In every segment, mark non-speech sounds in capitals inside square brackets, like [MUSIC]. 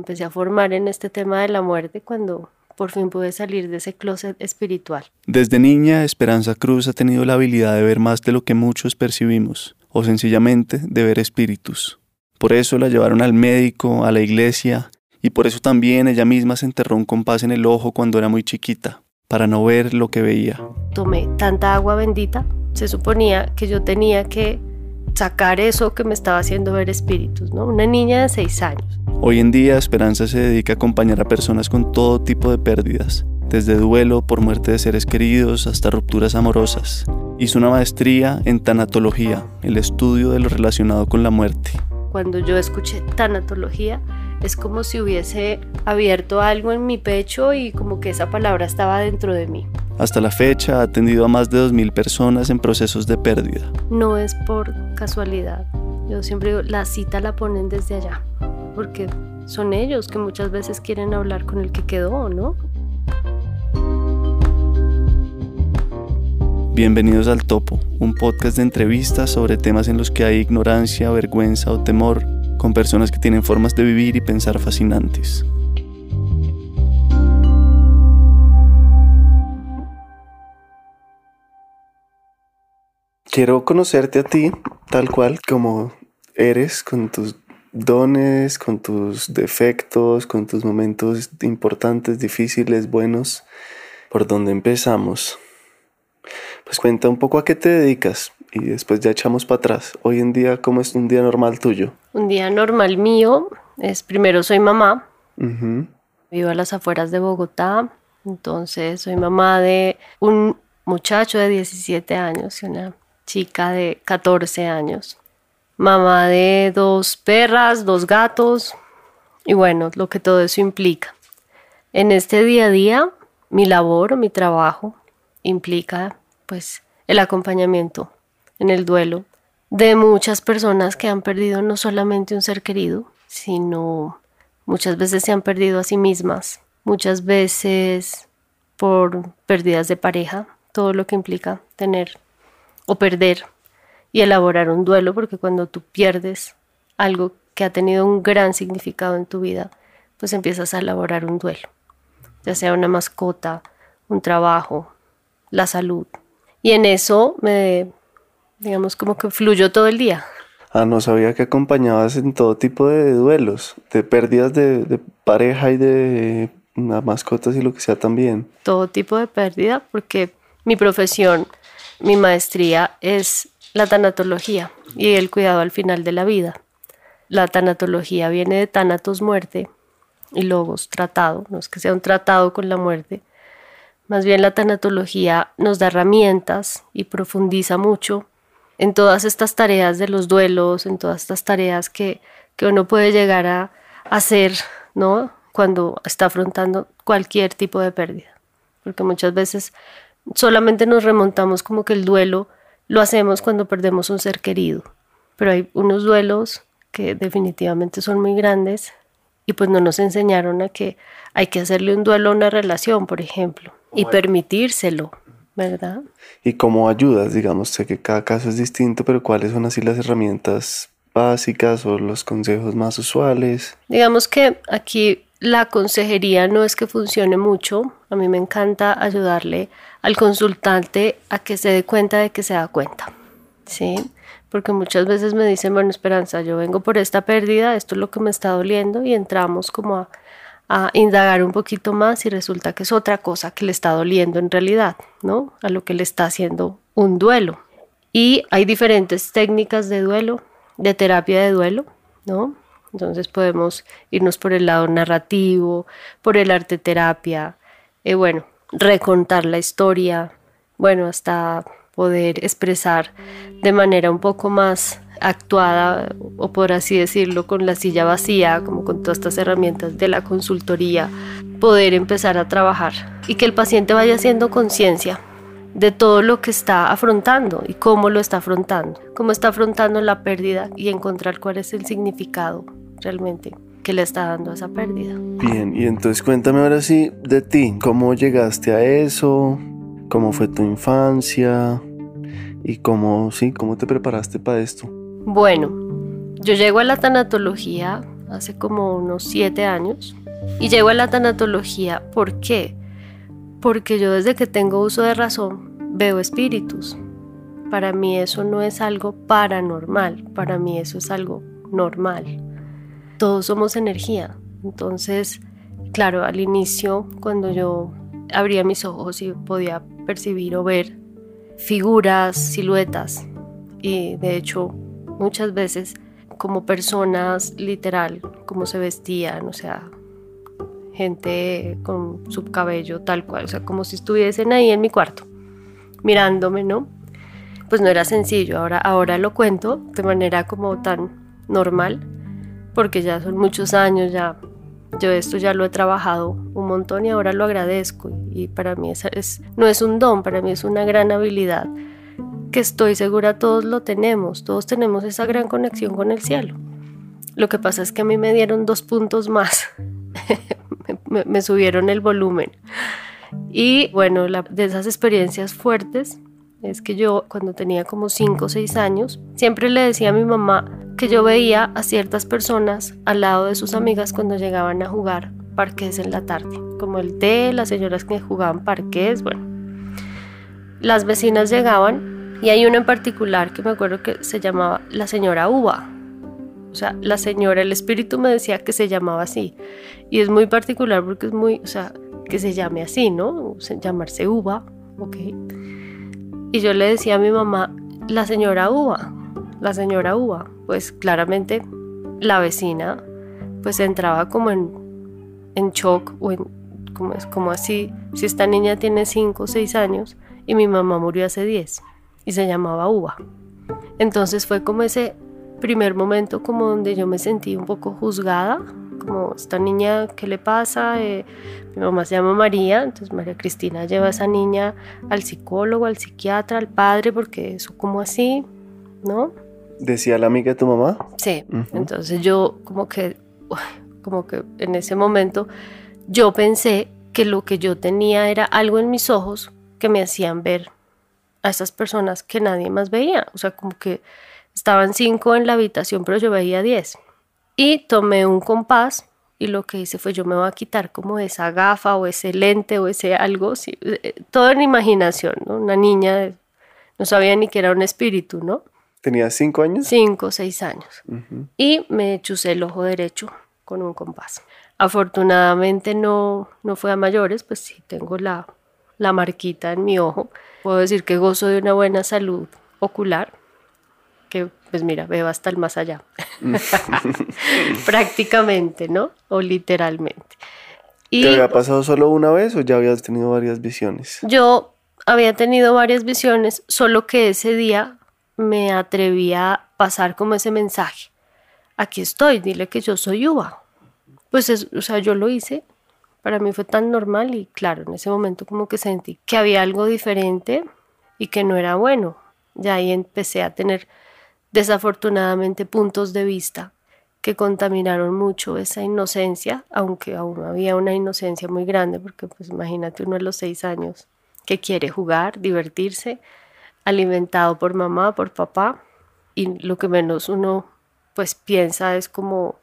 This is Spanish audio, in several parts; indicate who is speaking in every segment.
Speaker 1: empecé a formar en este tema de la muerte cuando por fin pude salir de ese closet espiritual.
Speaker 2: Desde niña, Esperanza Cruz ha tenido la habilidad de ver más de lo que muchos percibimos, o sencillamente de ver espíritus. Por eso la llevaron al médico, a la iglesia, y por eso también ella misma se enterró un compás en el ojo cuando era muy chiquita, para no ver lo que veía.
Speaker 1: Tomé tanta agua bendita, se suponía que yo tenía que sacar eso que me estaba haciendo ver espíritus, ¿no? Una niña de seis años.
Speaker 2: Hoy en día Esperanza se dedica a acompañar a personas con todo tipo de pérdidas, desde duelo por muerte de seres queridos hasta rupturas amorosas. Hizo una maestría en tanatología, el estudio de lo relacionado con la muerte.
Speaker 1: Cuando yo escuché tanatología, es como si hubiese abierto algo en mi pecho y como que esa palabra estaba dentro de mí.
Speaker 2: Hasta la fecha ha atendido a más de 2.000 personas en procesos de pérdida.
Speaker 1: No es por casualidad. Yo siempre digo, la cita la ponen desde allá, porque son ellos que muchas veces quieren hablar con el que quedó, ¿no?
Speaker 2: Bienvenidos al Topo, un podcast de entrevistas sobre temas en los que hay ignorancia, vergüenza o temor, con personas que tienen formas de vivir y pensar fascinantes. Quiero conocerte a ti tal cual como eres, con tus dones, con tus defectos, con tus momentos importantes, difíciles, buenos. ¿Por dónde empezamos? Pues cuenta un poco a qué te dedicas y después ya echamos para atrás. Hoy en día, ¿cómo es un día normal tuyo?
Speaker 1: Un día normal mío es primero soy mamá. Vivo a las afueras de Bogotá. Entonces soy mamá de un muchacho de 17 años y una chica de 14 años, mamá de dos perras, dos gatos y bueno, lo que todo eso implica. En este día a día, mi labor mi trabajo implica pues el acompañamiento en el duelo de muchas personas que han perdido no solamente un ser querido, sino muchas veces se han perdido a sí mismas, muchas veces por pérdidas de pareja, todo lo que implica tener o perder y elaborar un duelo, porque cuando tú pierdes algo que ha tenido un gran significado en tu vida, pues empiezas a elaborar un duelo, ya sea una mascota, un trabajo, la salud. Y en eso me, digamos, como que fluyó todo el día.
Speaker 2: Ah, no sabía que acompañabas en todo tipo de duelos, de pérdidas de, de pareja y de mascotas y lo que sea también.
Speaker 1: Todo tipo de pérdida, porque mi profesión mi maestría es la tanatología y el cuidado al final de la vida. La tanatología viene de tanatos muerte y logos tratado, no es que sea un tratado con la muerte, más bien la tanatología nos da herramientas y profundiza mucho en todas estas tareas de los duelos, en todas estas tareas que, que uno puede llegar a hacer, ¿no? Cuando está afrontando cualquier tipo de pérdida. Porque muchas veces solamente nos remontamos como que el duelo lo hacemos cuando perdemos un ser querido, pero hay unos duelos que definitivamente son muy grandes y pues no nos enseñaron a que hay que hacerle un duelo a una relación, por ejemplo, y permitírselo, ¿verdad?
Speaker 2: ¿Y cómo ayudas? Digamos, sé que cada caso es distinto, pero ¿cuáles son así las herramientas básicas o los consejos más usuales?
Speaker 1: Digamos que aquí la consejería no es que funcione mucho, a mí me encanta ayudarle al consultante a que se dé cuenta de que se da cuenta, ¿sí? Porque muchas veces me dicen, bueno, Esperanza, yo vengo por esta pérdida, esto es lo que me está doliendo y entramos como a, a indagar un poquito más y resulta que es otra cosa que le está doliendo en realidad, ¿no? A lo que le está haciendo un duelo. Y hay diferentes técnicas de duelo, de terapia de duelo, ¿no? Entonces podemos irnos por el lado narrativo, por el arte terapia, eh, bueno, recontar la historia, bueno, hasta poder expresar de manera un poco más actuada, o por así decirlo, con la silla vacía, como con todas estas herramientas de la consultoría, poder empezar a trabajar y que el paciente vaya haciendo conciencia de todo lo que está afrontando y cómo lo está afrontando, cómo está afrontando la pérdida y encontrar cuál es el significado realmente que le está dando esa pérdida.
Speaker 2: Bien, y entonces cuéntame ahora sí de ti, ¿cómo llegaste a eso? ¿Cómo fue tu infancia? ¿Y cómo, sí, cómo te preparaste para esto?
Speaker 1: Bueno, yo llego a la tanatología hace como unos siete años. Y llego a la tanatología, ¿por qué? Porque yo desde que tengo uso de razón veo espíritus. Para mí eso no es algo paranormal, para mí eso es algo normal. Todos somos energía. Entonces, claro, al inicio, cuando yo abría mis ojos y podía percibir o ver figuras, siluetas, y de hecho muchas veces como personas literal, como se vestían, o sea, gente con su cabello tal cual, o sea, como si estuviesen ahí en mi cuarto, mirándome, ¿no? Pues no era sencillo, ahora, ahora lo cuento de manera como tan normal, porque ya son muchos años, ya yo esto ya lo he trabajado un montón y ahora lo agradezco y para mí es, no es un don, para mí es una gran habilidad que estoy segura todos lo tenemos, todos tenemos esa gran conexión con el cielo. Lo que pasa es que a mí me dieron dos puntos más, [LAUGHS] me, subieron el volumen. Y bueno, de esas experiencias fuertes es que yo cuando tenía como 5 o 6 años, siempre le decía a mi mamá que yo veía a ciertas personas al lado de sus amigas cuando llegaban a jugar parques en la tarde, como el té, las señoras que jugaban parques, bueno. Las vecinas llegaban y hay uno en particular que me acuerdo que se llamaba la señora Uva. O sea, la señora, el espíritu me decía que se llamaba así. Y es muy particular porque es muy, o sea, que se llame así, ¿no? llamarse Uva, ok. Y yo le decía a mi mamá, la señora Uva, la señora Uva. Pues claramente la vecina pues entraba como en, en shock o en, como, es, como así, si esta niña tiene 5 o 6 años y mi mamá murió hace 10 y se llamaba Uva. Entonces fue como ese primer momento como donde yo me sentí un poco juzgada, como esta niña, ¿qué le pasa? Eh, mi mamá se llama María, entonces María Cristina lleva a esa niña al psicólogo, al psiquiatra, al padre, porque eso como así, ¿no?
Speaker 2: ¿Decía la amiga de tu mamá?
Speaker 1: Sí, entonces yo como que, [LAUGHS] como que en ese momento yo pensé que lo que yo tenía era algo en mis ojos que me hacían ver a esas personas que nadie más veía. O sea, como que estaban cinco en la habitación, pero yo veía diez. Y tomé un compás y lo que hice fue yo me voy a quitar como esa gafa o ese lente o ese algo, eh, todo en imaginación, ¿no? Una niña no sabía ni que era un espíritu, ¿no?
Speaker 2: ¿Tenía cinco años?
Speaker 1: Cinco, seis años. Y me chusé el ojo derecho con un compás. Afortunadamente no, no fue a mayores, pues sí tengo la, la marquita en mi ojo. Puedo decir que gozo de una buena salud ocular, que pues mira, veo hasta el más allá. [LAUGHS] [LAUGHS] Prácticamente, ¿no? O literalmente.
Speaker 2: Y, ¿Te había pasado solo una vez o ya habías tenido varias visiones?
Speaker 1: Yo había tenido varias visiones, solo que ese día me atreví a pasar como ese mensaje. Aquí estoy, dile que yo soy Uva. Pues, es, o sea, yo lo hice para mí fue tan normal y claro, en ese momento como que sentí que había algo diferente y que no era bueno. Ya ahí empecé a tener desafortunadamente puntos de vista que contaminaron mucho esa inocencia, aunque aún había una inocencia muy grande, porque pues imagínate uno de los seis años que quiere jugar, divertirse, alimentado por mamá, por papá, y lo que menos uno pues piensa es como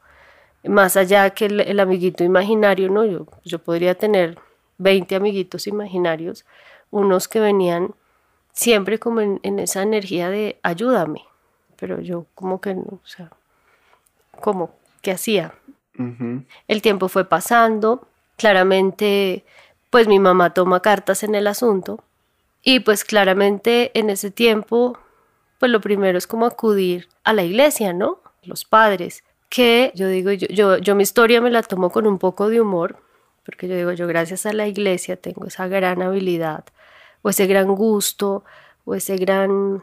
Speaker 1: más allá que el, amiguito imaginario, ¿no? Yo, yo podría tener 20 amiguitos imaginarios, unos que venían siempre como en, esa energía de ayúdame, pero yo como que no, o sea, como, ¿qué hacía? El tiempo fue pasando, claramente, pues mi mamá toma cartas en el asunto y pues claramente en ese tiempo, pues lo primero es como acudir a la iglesia, ¿no? Los padres que yo digo, yo, yo, yo mi historia me la tomo con un poco de humor, porque yo digo, yo gracias a la iglesia tengo esa gran habilidad, o ese gran gusto, o ese gran,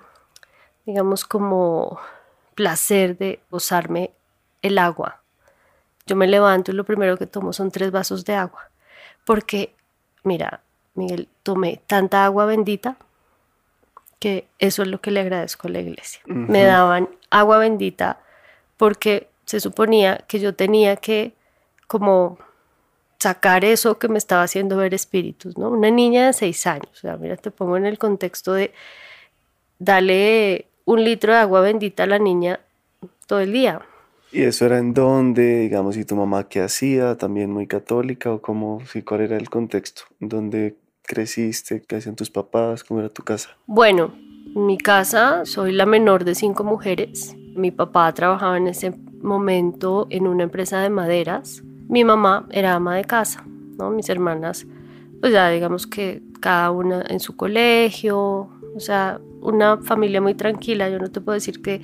Speaker 1: digamos, como placer de gozarme el agua. Yo me levanto y lo primero que tomo son tres vasos de agua, porque, mira, Miguel, tomé tanta agua bendita que eso es lo que le agradezco a la iglesia. Me daban agua bendita porque se suponía que yo tenía que como sacar eso que me estaba haciendo ver espíritus, ¿no? Una niña de seis años, o sea, mira, te pongo en el contexto de darle un litro de agua bendita a la niña todo el día.
Speaker 2: ¿Y eso era en dónde, digamos, y tu mamá qué hacía? ¿También muy católica o cómo, sí, cuál era el contexto? ¿Dónde creciste? ¿Qué hacían tus papás? ¿Cómo era tu casa?
Speaker 1: Bueno, en mi casa soy la menor de cinco mujeres. Mi papá trabajaba en ese momento en una empresa de maderas. Mi mamá era ama de casa, ¿no? Mis hermanas, pues ya digamos que cada una en su colegio, o sea, una familia muy tranquila. Yo no te puedo decir que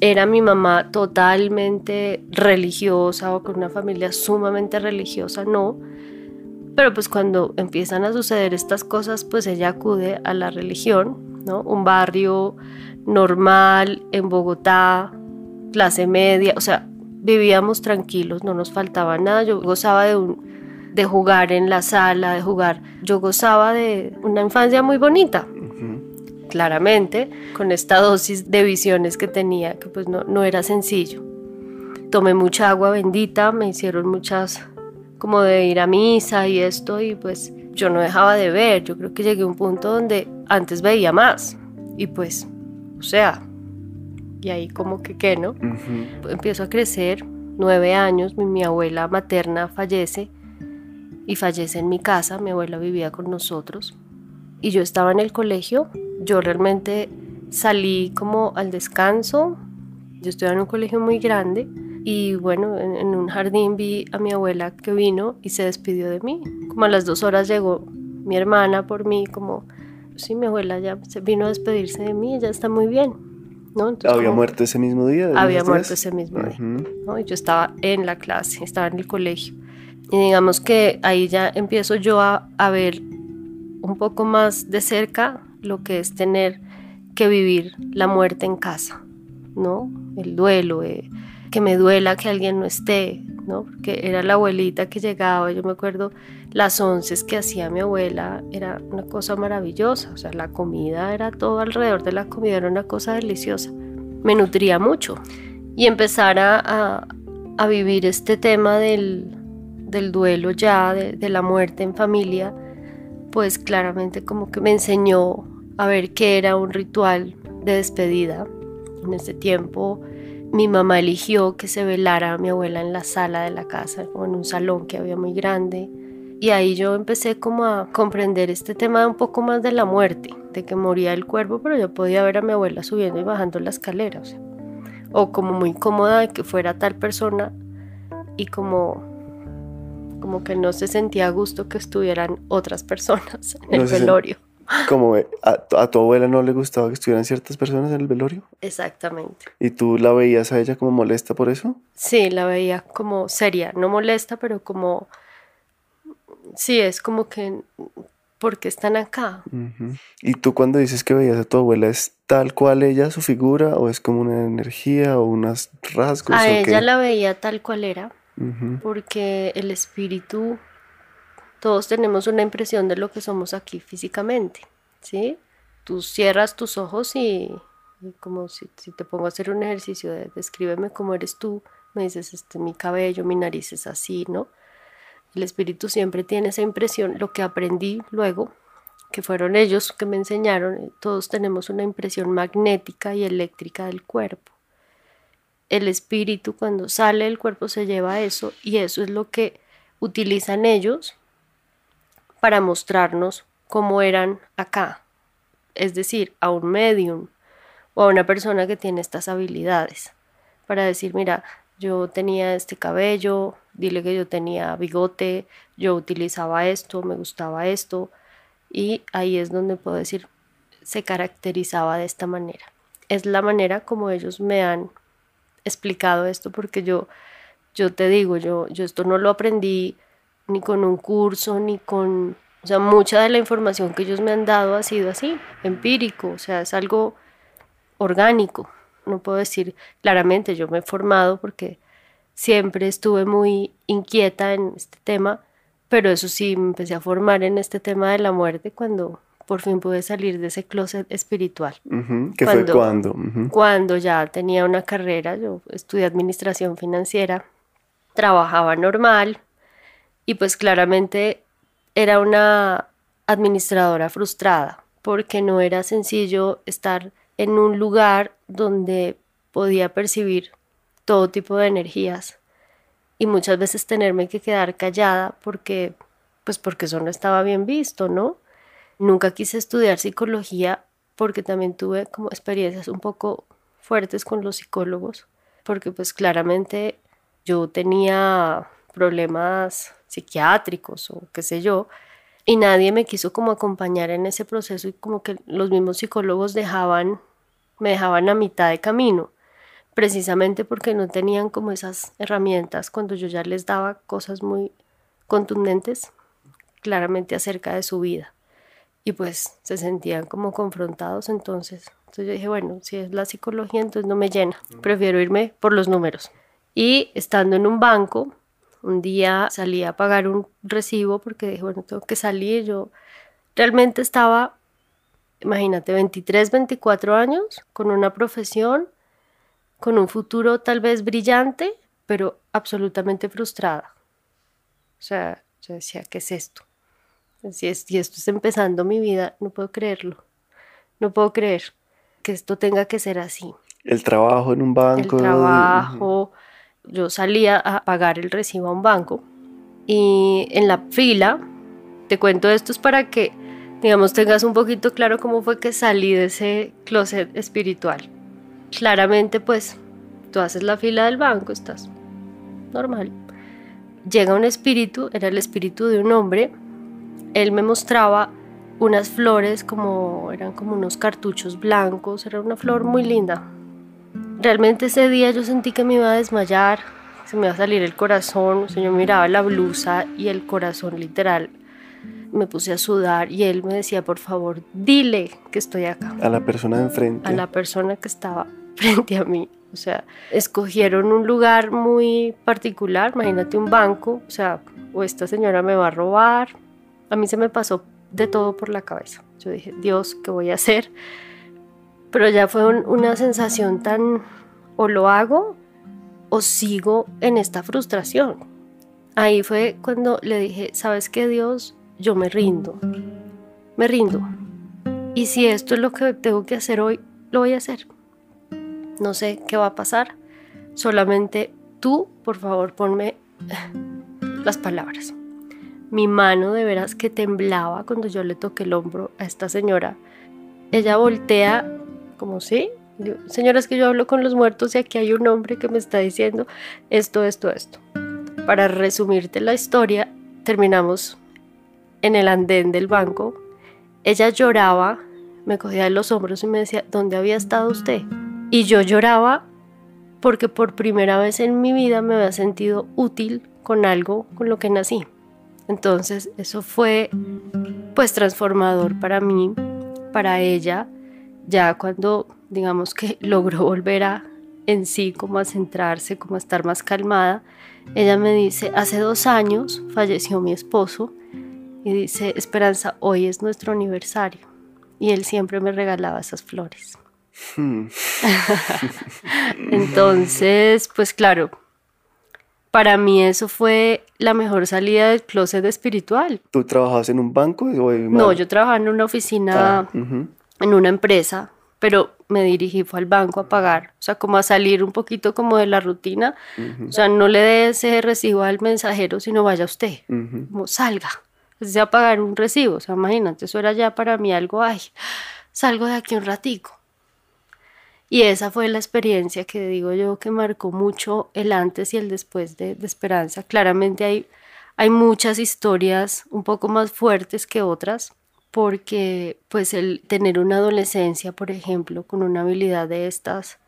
Speaker 1: era mi mamá totalmente religiosa o con una familia sumamente religiosa, no. Pero pues cuando empiezan a suceder estas cosas, pues ella acude a la religión, ¿no? Un barrio normal en Bogotá, clase media, o sea, vivíamos tranquilos, no nos faltaba nada. Yo gozaba de un de jugar en la sala, de jugar. Yo gozaba de una infancia muy bonita claramente, con esta dosis de visiones que tenía, que pues no, no era sencillo. Tomé mucha agua bendita, me hicieron muchas como de ir a misa y esto, y pues yo no dejaba de ver, yo creo que llegué a un punto donde antes veía más, y pues, o sea, y ahí como que qué, ¿no? Empiezo a crecer, nueve años, mi, mi abuela materna fallece, y fallece en mi casa, mi abuela vivía con nosotros, y yo estaba en el colegio, yo realmente salí como al descanso, yo estuve en un colegio muy grande y bueno, en, un jardín vi a mi abuela que vino y se despidió de mí. Como a las dos horas llegó mi hermana por mí, como, sí, mi abuela ya se vino a despedirse de mí, ya está muy bien. ¿No?
Speaker 2: ¿Había muerto ese mismo día?
Speaker 1: Había muerto ese mismo día. ¿no? Y yo estaba en la clase, estaba en el colegio. Y digamos que ahí ya empiezo yo a, a ver un poco más de cerca lo que es tener que vivir la muerte en casa, ¿no? El duelo, eh, que me duela que alguien no esté, ¿no? Porque era la abuelita que llegaba, yo me acuerdo las once que hacía mi abuela, era una cosa maravillosa, o sea, la comida era todo alrededor de la comida, era una cosa deliciosa, me nutría mucho. Y empezar a, a, vivir este tema del, del duelo ya, de, de la muerte en familia, pues claramente como que me enseñó a ver qué era un ritual de despedida. En ese tiempo mi mamá eligió que se velara a mi abuela en la sala de la casa o en un salón que había muy grande. Y ahí yo empecé como a comprender este tema un poco más de la muerte, de que moría el cuerpo, pero yo podía ver a mi abuela subiendo y bajando la escalera. O, o como muy cómoda de que fuera tal persona y como como que no se sentía a gusto que estuvieran otras personas en el velorio.
Speaker 2: Como a, tu abuela no le gustaba que estuvieran ciertas personas en el velorio.
Speaker 1: Exactamente.
Speaker 2: ¿Y tú la veías a ella como molesta por eso?
Speaker 1: Sí, la veía como seria, no molesta, pero como sí, es como que ¿por qué están acá?
Speaker 2: ¿Y tú cuando dices que veías a tu abuela es tal cual ella su figura o es como una energía o unos rasgos?
Speaker 1: A ella la veía tal cual era porque el espíritu, todos tenemos una impresión de lo que somos aquí físicamente, ¿sí? Tú cierras tus ojos y, como si, te pongo a hacer un ejercicio de descríbeme cómo eres tú, me dices, este, mi cabello, mi nariz es así, ¿no? El espíritu siempre tiene esa impresión, lo que aprendí luego, que fueron ellos que me enseñaron, todos tenemos una impresión magnética y eléctrica del cuerpo el espíritu cuando sale del cuerpo se lleva eso y eso es lo que utilizan ellos para mostrarnos cómo eran acá, es decir, a un medium o a una persona que tiene estas habilidades, para decir, mira, yo tenía este cabello, dile que yo tenía bigote, yo utilizaba esto, me gustaba esto, y ahí es donde puedo decir, se caracterizaba de esta manera. Es la manera como ellos me han explicado esto porque yo, yo te digo, yo, yo esto no lo aprendí ni con un curso, ni con, o sea, mucha de la información que ellos me han dado ha sido así, empírico, o sea, es algo orgánico. No puedo decir claramente, yo me he formado porque siempre estuve muy inquieta en este tema, pero eso sí, me empecé a formar en este tema de la muerte cuando por fin pude salir de ese closet espiritual.
Speaker 2: ¿Qué fue cuando?
Speaker 1: Cuando ya tenía una carrera, yo estudié administración financiera, trabajaba normal y pues claramente era una administradora frustrada porque no era sencillo estar en un lugar donde podía percibir todo tipo de energías y muchas veces tenerme que quedar callada porque pues porque eso no estaba bien visto, ¿no? Nunca quise estudiar psicología porque también tuve como experiencias un poco fuertes con los psicólogos, porque pues claramente yo tenía problemas psiquiátricos o qué sé yo, y nadie me quiso como acompañar en ese proceso y como que los mismos psicólogos dejaban, me dejaban a mitad de camino, precisamente porque no tenían como esas herramientas cuando yo ya les daba cosas muy contundentes, claramente acerca de su vida. Y pues se sentían como confrontados entonces. Entonces yo dije, bueno, si es la psicología, entonces no me llena, prefiero irme por los números. Y estando en un banco, un día salí a pagar un recibo porque dije, bueno, tengo que salir. Yo realmente estaba, imagínate, 23, 24 años, con una profesión, con un futuro tal vez brillante, pero absolutamente frustrada. O sea, yo decía, ¿qué es esto? Si, es, si esto es empezando mi vida, no puedo creerlo. No puedo creer que esto tenga que ser así.
Speaker 2: El trabajo en un banco.
Speaker 1: El trabajo, yo salía a pagar el recibo a un banco y en la fila, te cuento esto es para que, digamos, tengas un poquito claro cómo fue que salí de ese closet espiritual. Claramente, pues, tú haces la fila del banco, estás normal. Llega un espíritu, era el espíritu de un hombre, él me mostraba unas flores como eran como unos cartuchos blancos, era una flor muy linda, Realmente ese día yo sentí que me iba a desmayar, se me iba a salir el corazón, o sea, yo miraba la blusa y el corazón literal. Me puse a sudar y él me decía, por favor, dile que estoy acá.
Speaker 2: A la persona de enfrente.
Speaker 1: A la persona que estaba [LAUGHS] frente a mí. O sea, escogieron un lugar muy particular, imagínate un banco, o sea, o esta señora me va a robar. A mí se me pasó de todo por la cabeza. Yo dije, Dios, ¿qué voy a hacer? Pero ya fue una sensación tan, o lo hago o sigo en esta frustración. Ahí fue cuando le dije, ¿sabes qué Dios? Yo me rindo, me rindo. Y si esto es lo que tengo que hacer hoy, lo voy a hacer. No sé qué va a pasar, solamente tú, por favor, ponme [LAUGHS] las palabras. Mi mano de veras que temblaba cuando yo le toqué el hombro a esta señora. Ella voltea como, sí, señoras que yo hablo con los muertos y aquí hay un hombre que me está diciendo esto, esto, esto. Para resumirte la historia, terminamos en el andén del banco. Ella lloraba, me cogía de los hombros y me decía, ¿dónde había estado usted? Y yo lloraba porque por primera vez en mi vida me había sentido útil con algo con lo que nací. Entonces eso fue pues transformador para mí, para ella ya cuando digamos que [LAUGHS] logró volver a en sí, como a centrarse, como a estar más calmada, ella me dice, hace dos años falleció mi esposo y dice, Esperanza, hoy es nuestro aniversario. Y él siempre me regalaba esas flores. Hmm. [LAUGHS] Entonces, pues claro, para mí eso fue la mejor salida del closet espiritual.
Speaker 2: ¿Tú trabajabas en un banco?
Speaker 1: no, yo trabajaba en una oficina, ah, en una empresa pero me dirigí fue al banco a pagar, o sea, como a salir un poquito como de la rutina, o sea, no le dé ese recibo al mensajero, sino vaya usted, como salga, o sea, a pagar un recibo, o sea, imagínate, eso era ya para mí algo, ay, salgo de aquí un ratico. Y esa fue la experiencia que digo yo que marcó mucho el antes y el después de, de Esperanza. Claramente hay, hay muchas historias un poco más fuertes que otras, porque pues el tener una adolescencia, por ejemplo, con una habilidad de estas,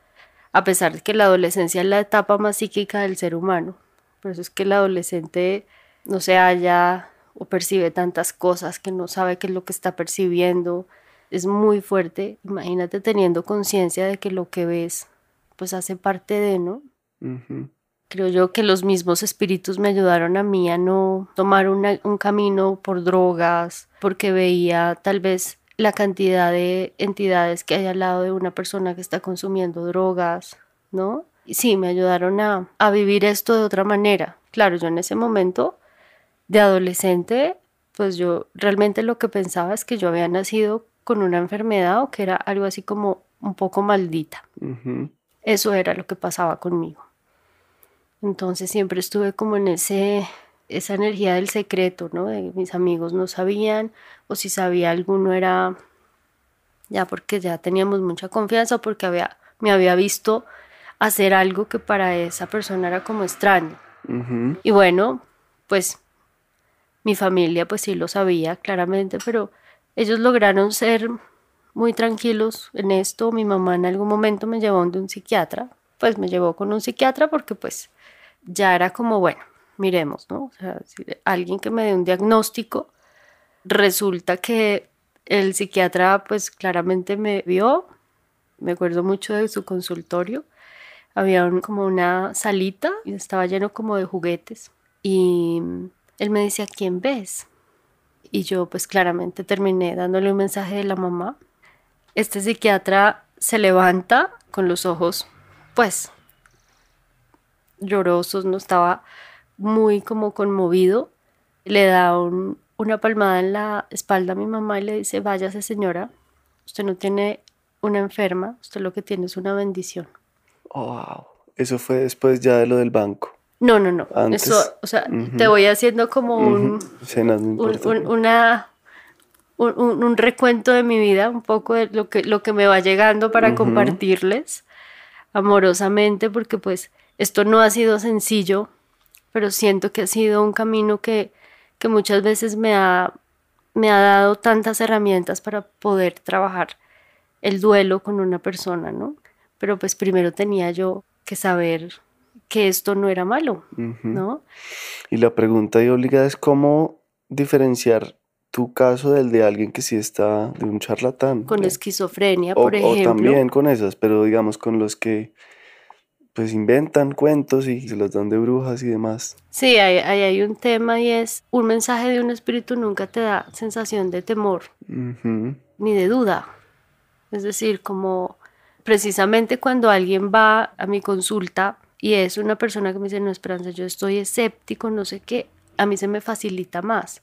Speaker 1: a pesar de que la adolescencia es la etapa más psíquica del ser humano, por eso es que el adolescente no se halla o percibe tantas cosas que no sabe qué es lo que está percibiendo, es muy fuerte, imagínate teniendo conciencia de que lo que ves pues hace parte de, ¿no? Creo yo que los mismos espíritus me ayudaron a mí a no tomar un camino por drogas, porque veía tal vez la cantidad de entidades que hay al lado de una persona que está consumiendo drogas, ¿no? Y sí, me ayudaron a, a vivir esto de otra manera. Claro, yo en ese momento de adolescente, pues yo realmente lo que pensaba es que yo había nacido con una enfermedad o que era algo así como un poco maldita. Eso era lo que pasaba conmigo. Entonces siempre estuve como en ese, esa energía del secreto, ¿no? De mis amigos no sabían, o si sabía alguno era ya porque ya teníamos mucha confianza, porque había, me había visto hacer algo que para esa persona era como extraño. Y bueno, pues mi familia pues sí lo sabía claramente, pero ellos lograron ser muy tranquilos en esto. Mi mamá en algún momento me llevó de un psiquiatra, pues me llevó con un psiquiatra porque pues ya era como, bueno, miremos, ¿no? O sea, alguien que me dé un diagnóstico, resulta que el psiquiatra pues claramente me vio, me acuerdo mucho de su consultorio, había como una salita y estaba lleno como de juguetes y él me decía, ¿quién ves? Y yo pues claramente terminé dándole un mensaje de la mamá. Este psiquiatra se levanta con los ojos pues llorosos, no estaba muy como conmovido, le da una palmada en la espalda a mi mamá y le dice, váyase señora, usted no tiene una enferma, usted lo que tiene es una bendición.
Speaker 2: Oh, wow, eso fue después ya de lo del banco.
Speaker 1: No, no, no. Eso, o sea, te voy haciendo como un, una, un, recuento de mi vida, un poco de lo que, lo que me va llegando para compartirles amorosamente, porque pues esto no ha sido sencillo, pero siento que ha sido un camino que, que muchas veces me ha, me ha dado tantas herramientas para poder trabajar el duelo con una persona, ¿no? Pero pues primero tenía yo que saber que esto no era malo, ¿no?
Speaker 2: Y la pregunta y obligada es cómo diferenciar tu caso del de alguien que sí está de un charlatán.
Speaker 1: Con esquizofrenia, por ejemplo.
Speaker 2: O también con esas, pero digamos con los que pues inventan cuentos y se los dan de brujas y demás.
Speaker 1: Sí, ahí hay, hay, un tema y es un mensaje de un espíritu nunca te da sensación de temor ni de duda. Es decir, como precisamente cuando alguien va a mi consulta y es una persona que me dice, no, Esperanza, yo estoy escéptico, no sé qué, a mí se me facilita más,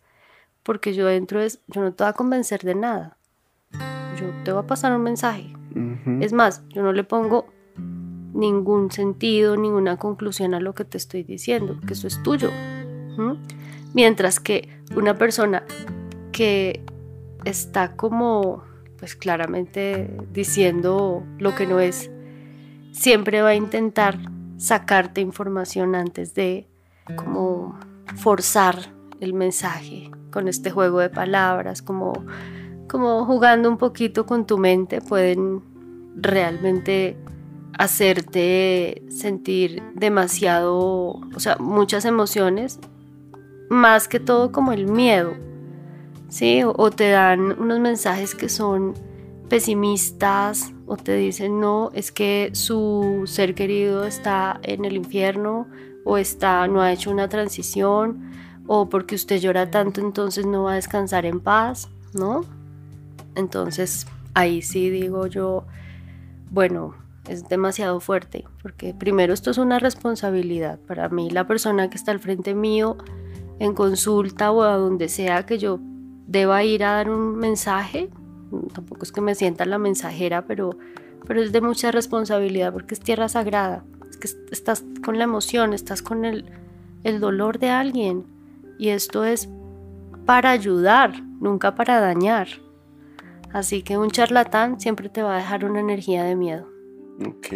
Speaker 1: porque yo dentro es, yo no te voy a convencer de nada, yo te voy a pasar un mensaje. Es más, yo no le pongo ningún sentido, ninguna conclusión a lo que te estoy diciendo, que eso es tuyo. Mientras que una persona que está como, pues claramente diciendo lo que no es, siempre va a intentar sacarte información antes de como forzar el mensaje con este juego de palabras, como, como jugando un poquito con tu mente, pueden realmente hacerte sentir demasiado, o sea, muchas emociones, más que todo como el miedo, ¿sí? O, te dan unos mensajes que son pesimistas o te dicen no, es que su ser querido está en el infierno o está no ha hecho una transición o porque usted llora tanto entonces no va a descansar en paz, ¿no? Entonces ahí sí digo yo, bueno, es demasiado fuerte, porque primero esto es una responsabilidad para mí, la persona que está al frente mío en consulta o a donde sea que yo deba ir a dar un mensaje, tampoco es que me sienta la mensajera, pero, pero es de mucha responsabilidad porque es tierra sagrada, es que estás con la emoción, estás con el, el dolor de alguien y esto es para ayudar, nunca para dañar. Así que un charlatán siempre te va a dejar una energía de miedo.
Speaker 2: Ok.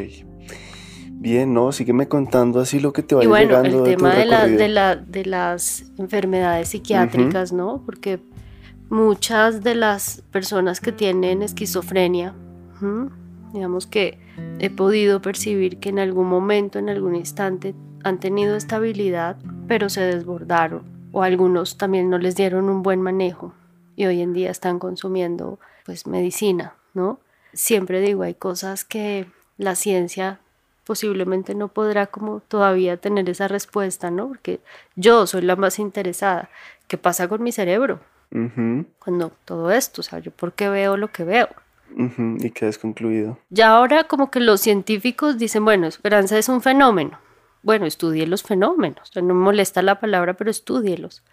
Speaker 2: Bien, no, sígueme contando así lo que te vaya
Speaker 1: y bueno,
Speaker 2: El
Speaker 1: tema de, la, de, la, de, las enfermedades psiquiátricas, ¿no? Porque muchas de las personas que tienen esquizofrenia, digamos que he podido percibir que en algún momento, en algún instante, han tenido estabilidad, pero se desbordaron, o algunos también no les dieron un buen manejo y hoy en día están consumiendo pues medicina, ¿no? Siempre digo, hay cosas que la ciencia posiblemente no podrá como todavía tener esa respuesta, ¿no? Porque yo soy la más interesada. ¿Qué pasa con mi cerebro? Cuando todo esto, o sea, yo por qué veo lo que veo.
Speaker 2: Y quedas concluido.
Speaker 1: Ya ahora como que los científicos dicen, bueno, esperanza es un fenómeno. Bueno, estudie los fenómenos. no molesta la palabra, pero estudielos.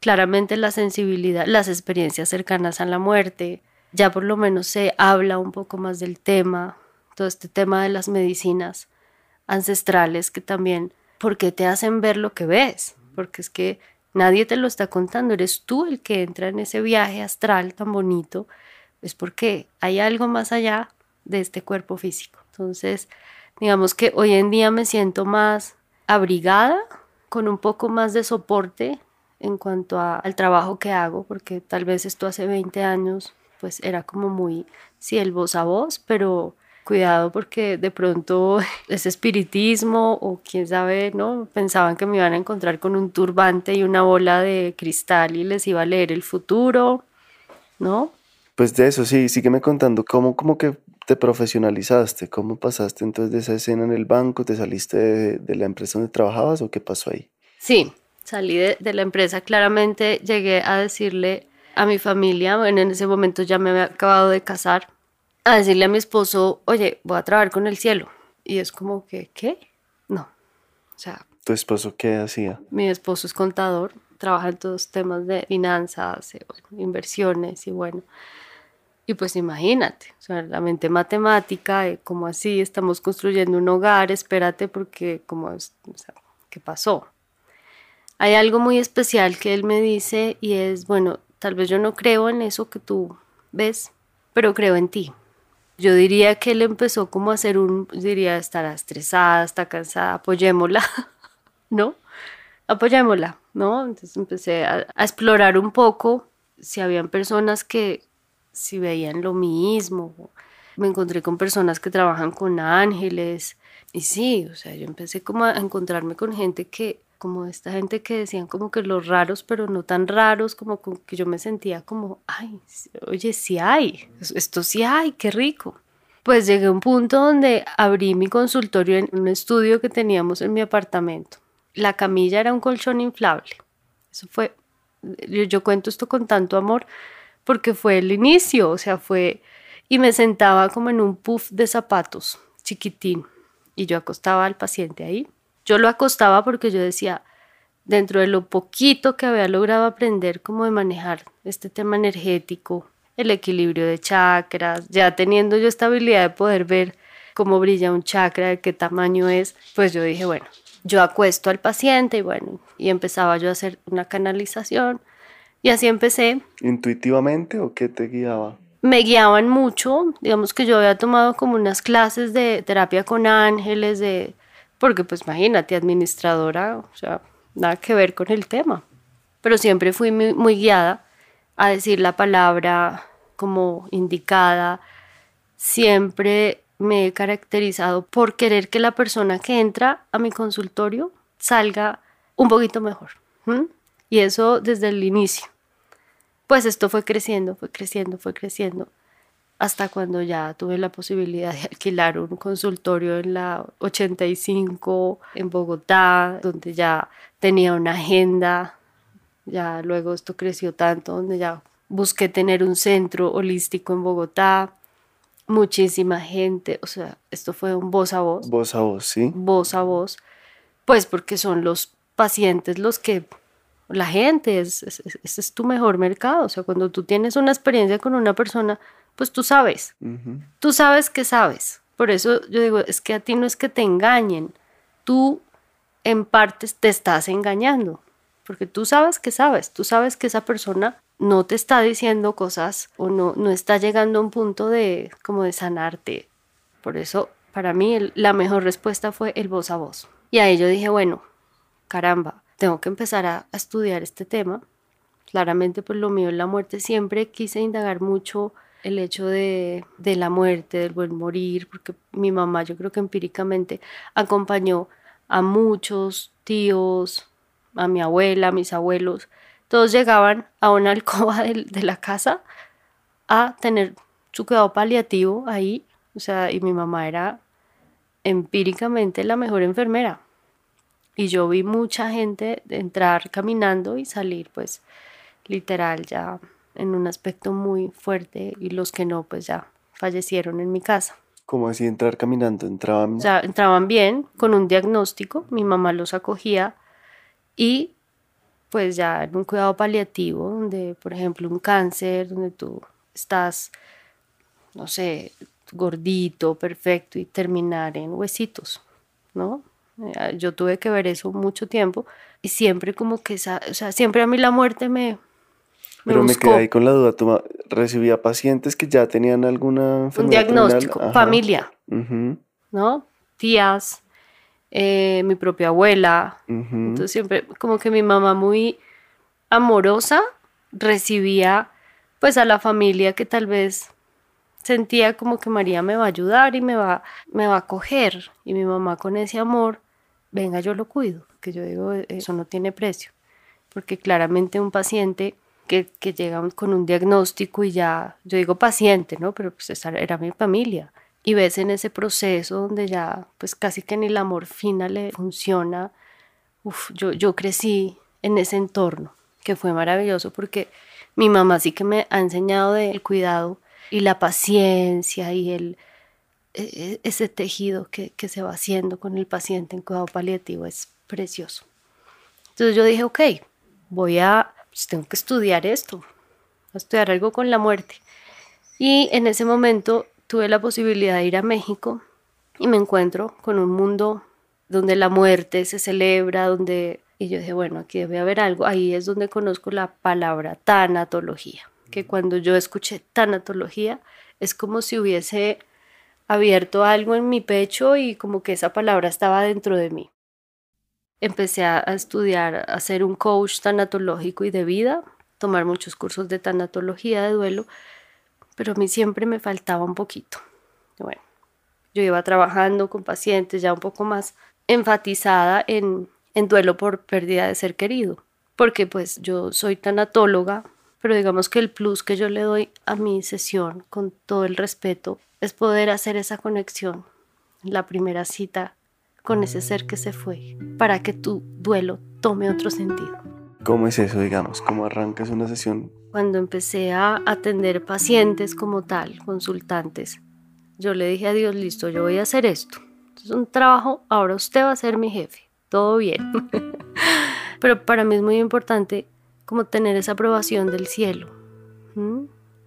Speaker 1: Claramente la sensibilidad, las experiencias cercanas a la muerte, ya por lo menos se habla un poco más del tema, todo este tema de las medicinas ancestrales que también ¿por qué te hacen ver lo que ves? Porque es que nadie te lo está contando, eres tú el que entra en ese viaje astral tan bonito, es porque hay algo más allá de este cuerpo físico. Entonces, digamos que hoy en día me siento más abrigada, con un poco más de soporte en cuanto al trabajo que hago, porque tal vez esto hace 20 años pues era como muy, sí, el voz a voz, pero cuidado porque de pronto [LAUGHS] ese espiritismo o quién sabe, ¿no? Pensaban que me iban a encontrar con un turbante y una bola de cristal y les iba a leer el futuro, ¿no?
Speaker 2: Pues de eso, sí, sígueme contando cómo como que te profesionalizaste, cómo pasaste entonces de esa escena en el banco, te saliste de, la empresa donde trabajabas o qué pasó ahí.
Speaker 1: Sí, salí de, de la empresa, claramente llegué a decirle a mi familia, bueno, en ese momento ya me había acabado de casar, a decirle a mi esposo, oye, voy a trabajar con el cielo. Y es como que, ¿qué? No. O sea...
Speaker 2: ¿Tu esposo qué hacía?
Speaker 1: Mi esposo es contador, trabaja en todos temas de finanzas, eh, inversiones y bueno. Y pues imagínate, o sea, la mente matemática, como así, estamos construyendo un hogar, espérate porque como, ¿qué pasó? Hay algo muy especial que él me dice y es, bueno, Tal vez yo no creo en eso que tú ves, pero creo en ti. Yo diría que él empezó como a hacer un, diría, estará estresada, está cansada, apoyémosla, [LAUGHS] ¿no? Apoyémosla, ¿no? Entonces empecé a, a explorar un poco si habían personas que si veían lo mismo. Me encontré con personas que trabajan con ángeles. Y sí, o sea, yo empecé como a encontrarme con gente que como esta gente que decían como que los raros, pero no tan raros, como que yo me sentía como, ay, oye, sí hay, esto sí hay, qué rico. Pues llegué a un punto donde abrí mi consultorio en un estudio que teníamos en mi apartamento. La camilla era un colchón inflable. Eso fue, yo, yo cuento esto con tanto amor porque fue el inicio, o sea, fue, y me sentaba como en un puff de zapatos chiquitín y yo acostaba al paciente ahí. Yo lo acostaba porque yo decía, dentro de lo poquito que había logrado aprender cómo de manejar este tema energético, el equilibrio de chakras, ya teniendo yo esta habilidad de poder ver cómo brilla un chakra, de qué tamaño es, pues yo dije, bueno, yo acuesto al paciente y bueno, y empezaba yo a hacer una canalización y así empecé.
Speaker 2: ¿Intuitivamente o qué te guiaba?
Speaker 1: Me guiaban mucho, digamos que yo había tomado como unas clases de terapia con ángeles, de porque pues imagínate, administradora, o sea, nada que ver con el tema. Pero siempre fui muy, guiada a decir la palabra como indicada. Siempre me he caracterizado por querer que la persona que entra a mi consultorio salga un poquito mejor. Y eso desde el inicio. Pues esto fue creciendo, fue creciendo, fue creciendo hasta cuando ya tuve la posibilidad de alquilar un consultorio en la 85 en Bogotá, donde ya tenía una agenda, ya luego esto creció tanto, donde ya busqué tener un centro holístico en Bogotá, muchísima gente, o sea, esto fue un voz a voz.
Speaker 2: Voz a voz, sí.
Speaker 1: Voz a voz, pues porque son los pacientes los que la gente, es, es tu mejor mercado, o sea, cuando tú tienes una experiencia con una persona, pues tú sabes, tú sabes que sabes. Por eso yo digo, es que a ti no es que te engañen, tú en parte te estás engañando, porque tú sabes que sabes, tú sabes que esa persona no te está diciendo cosas o no, no está llegando a un punto de como de sanarte. Por eso, para mí, la mejor respuesta fue el voz a voz. Y ahí yo dije, bueno, caramba, tengo que empezar a, estudiar este tema. Claramente, pues lo mío es la muerte. Siempre quise indagar mucho el hecho de, la muerte, del buen morir, porque mi mamá yo creo que empíricamente acompañó a muchos tíos, a mi abuela, a mis abuelos, todos llegaban a una [LAUGHS] alcoba de, de la casa a tener su cuidado paliativo ahí, o sea, y mi mamá era empíricamente la mejor enfermera. Y yo vi mucha gente entrar caminando y salir, pues, literal, ya en un aspecto muy fuerte y los que no, pues ya fallecieron en mi casa.
Speaker 2: ¿Cómo así entrar caminando? ¿Entraban?
Speaker 1: O sea, entraban bien, con un diagnóstico, mi mamá los acogía y pues ya en un cuidado paliativo, donde por ejemplo un cáncer, donde tú estás, no sé, gordito, perfecto y terminar en huesitos, ¿no? Eh, yo tuve que ver eso mucho tiempo y siempre como que esa, o sea, siempre a mí la muerte me...
Speaker 2: Pero me quedé ahí con la duda, ¿tú recibía pacientes que ya tenían alguna
Speaker 1: enfermedad? Un diagnóstico, familia, ¿no? Tías, eh, mi propia abuela. Entonces siempre como que mi mamá muy amorosa recibía pues a la familia que tal vez sentía como que María me va a ayudar y me va, me va a coger. Y mi mamá con ese amor, venga, yo lo cuido, que yo digo, eso no tiene precio. Porque claramente un paciente que, que llega con un diagnóstico y ya, yo digo paciente, ¿no? Pero pues era mi familia. Y ves en ese proceso donde ya pues casi que ni la morfina le funciona. Yo, yo crecí en ese entorno, que fue maravilloso porque mi mamá sí que me ha enseñado del cuidado y la paciencia y el, e, e, ese tejido que, se va haciendo con el paciente en cuidado paliativo es precioso. Entonces yo dije, ok, voy a, pues tengo que estudiar esto, a estudiar algo con la muerte. Y en ese momento tuve la posibilidad de ir a México y me encuentro con un mundo donde la muerte se celebra, donde y yo dije, bueno, aquí debe haber algo. Ahí es donde conozco la palabra tanatología, que cuando yo escuché tanatología es como si hubiese abierto algo en mi pecho y como que esa palabra estaba dentro de mí. Empecé a, estudiar, a ser un coach tanatológico y de vida, tomar muchos cursos de tanatología, de duelo, pero a mí siempre me faltaba un poquito. Bueno, yo iba trabajando con pacientes ya un poco más enfatizada en en duelo por pérdida de ser querido, porque pues yo soy tanatóloga, pero digamos que el plus que yo le doy a mi sesión con todo el respeto es poder hacer esa conexión, la primera cita con ese ser que se fue, para que tu duelo tome otro sentido.
Speaker 2: ¿Cómo es eso, digamos? ¿Cómo arrancas una sesión?
Speaker 1: Cuando empecé a atender pacientes como tal, consultantes, yo le dije a Dios, listo, yo voy a hacer esto. Es un trabajo, ahora usted va a ser mi jefe todo bien. [LAUGHS] Pero para mí es muy importante como tener esa aprobación del cielo.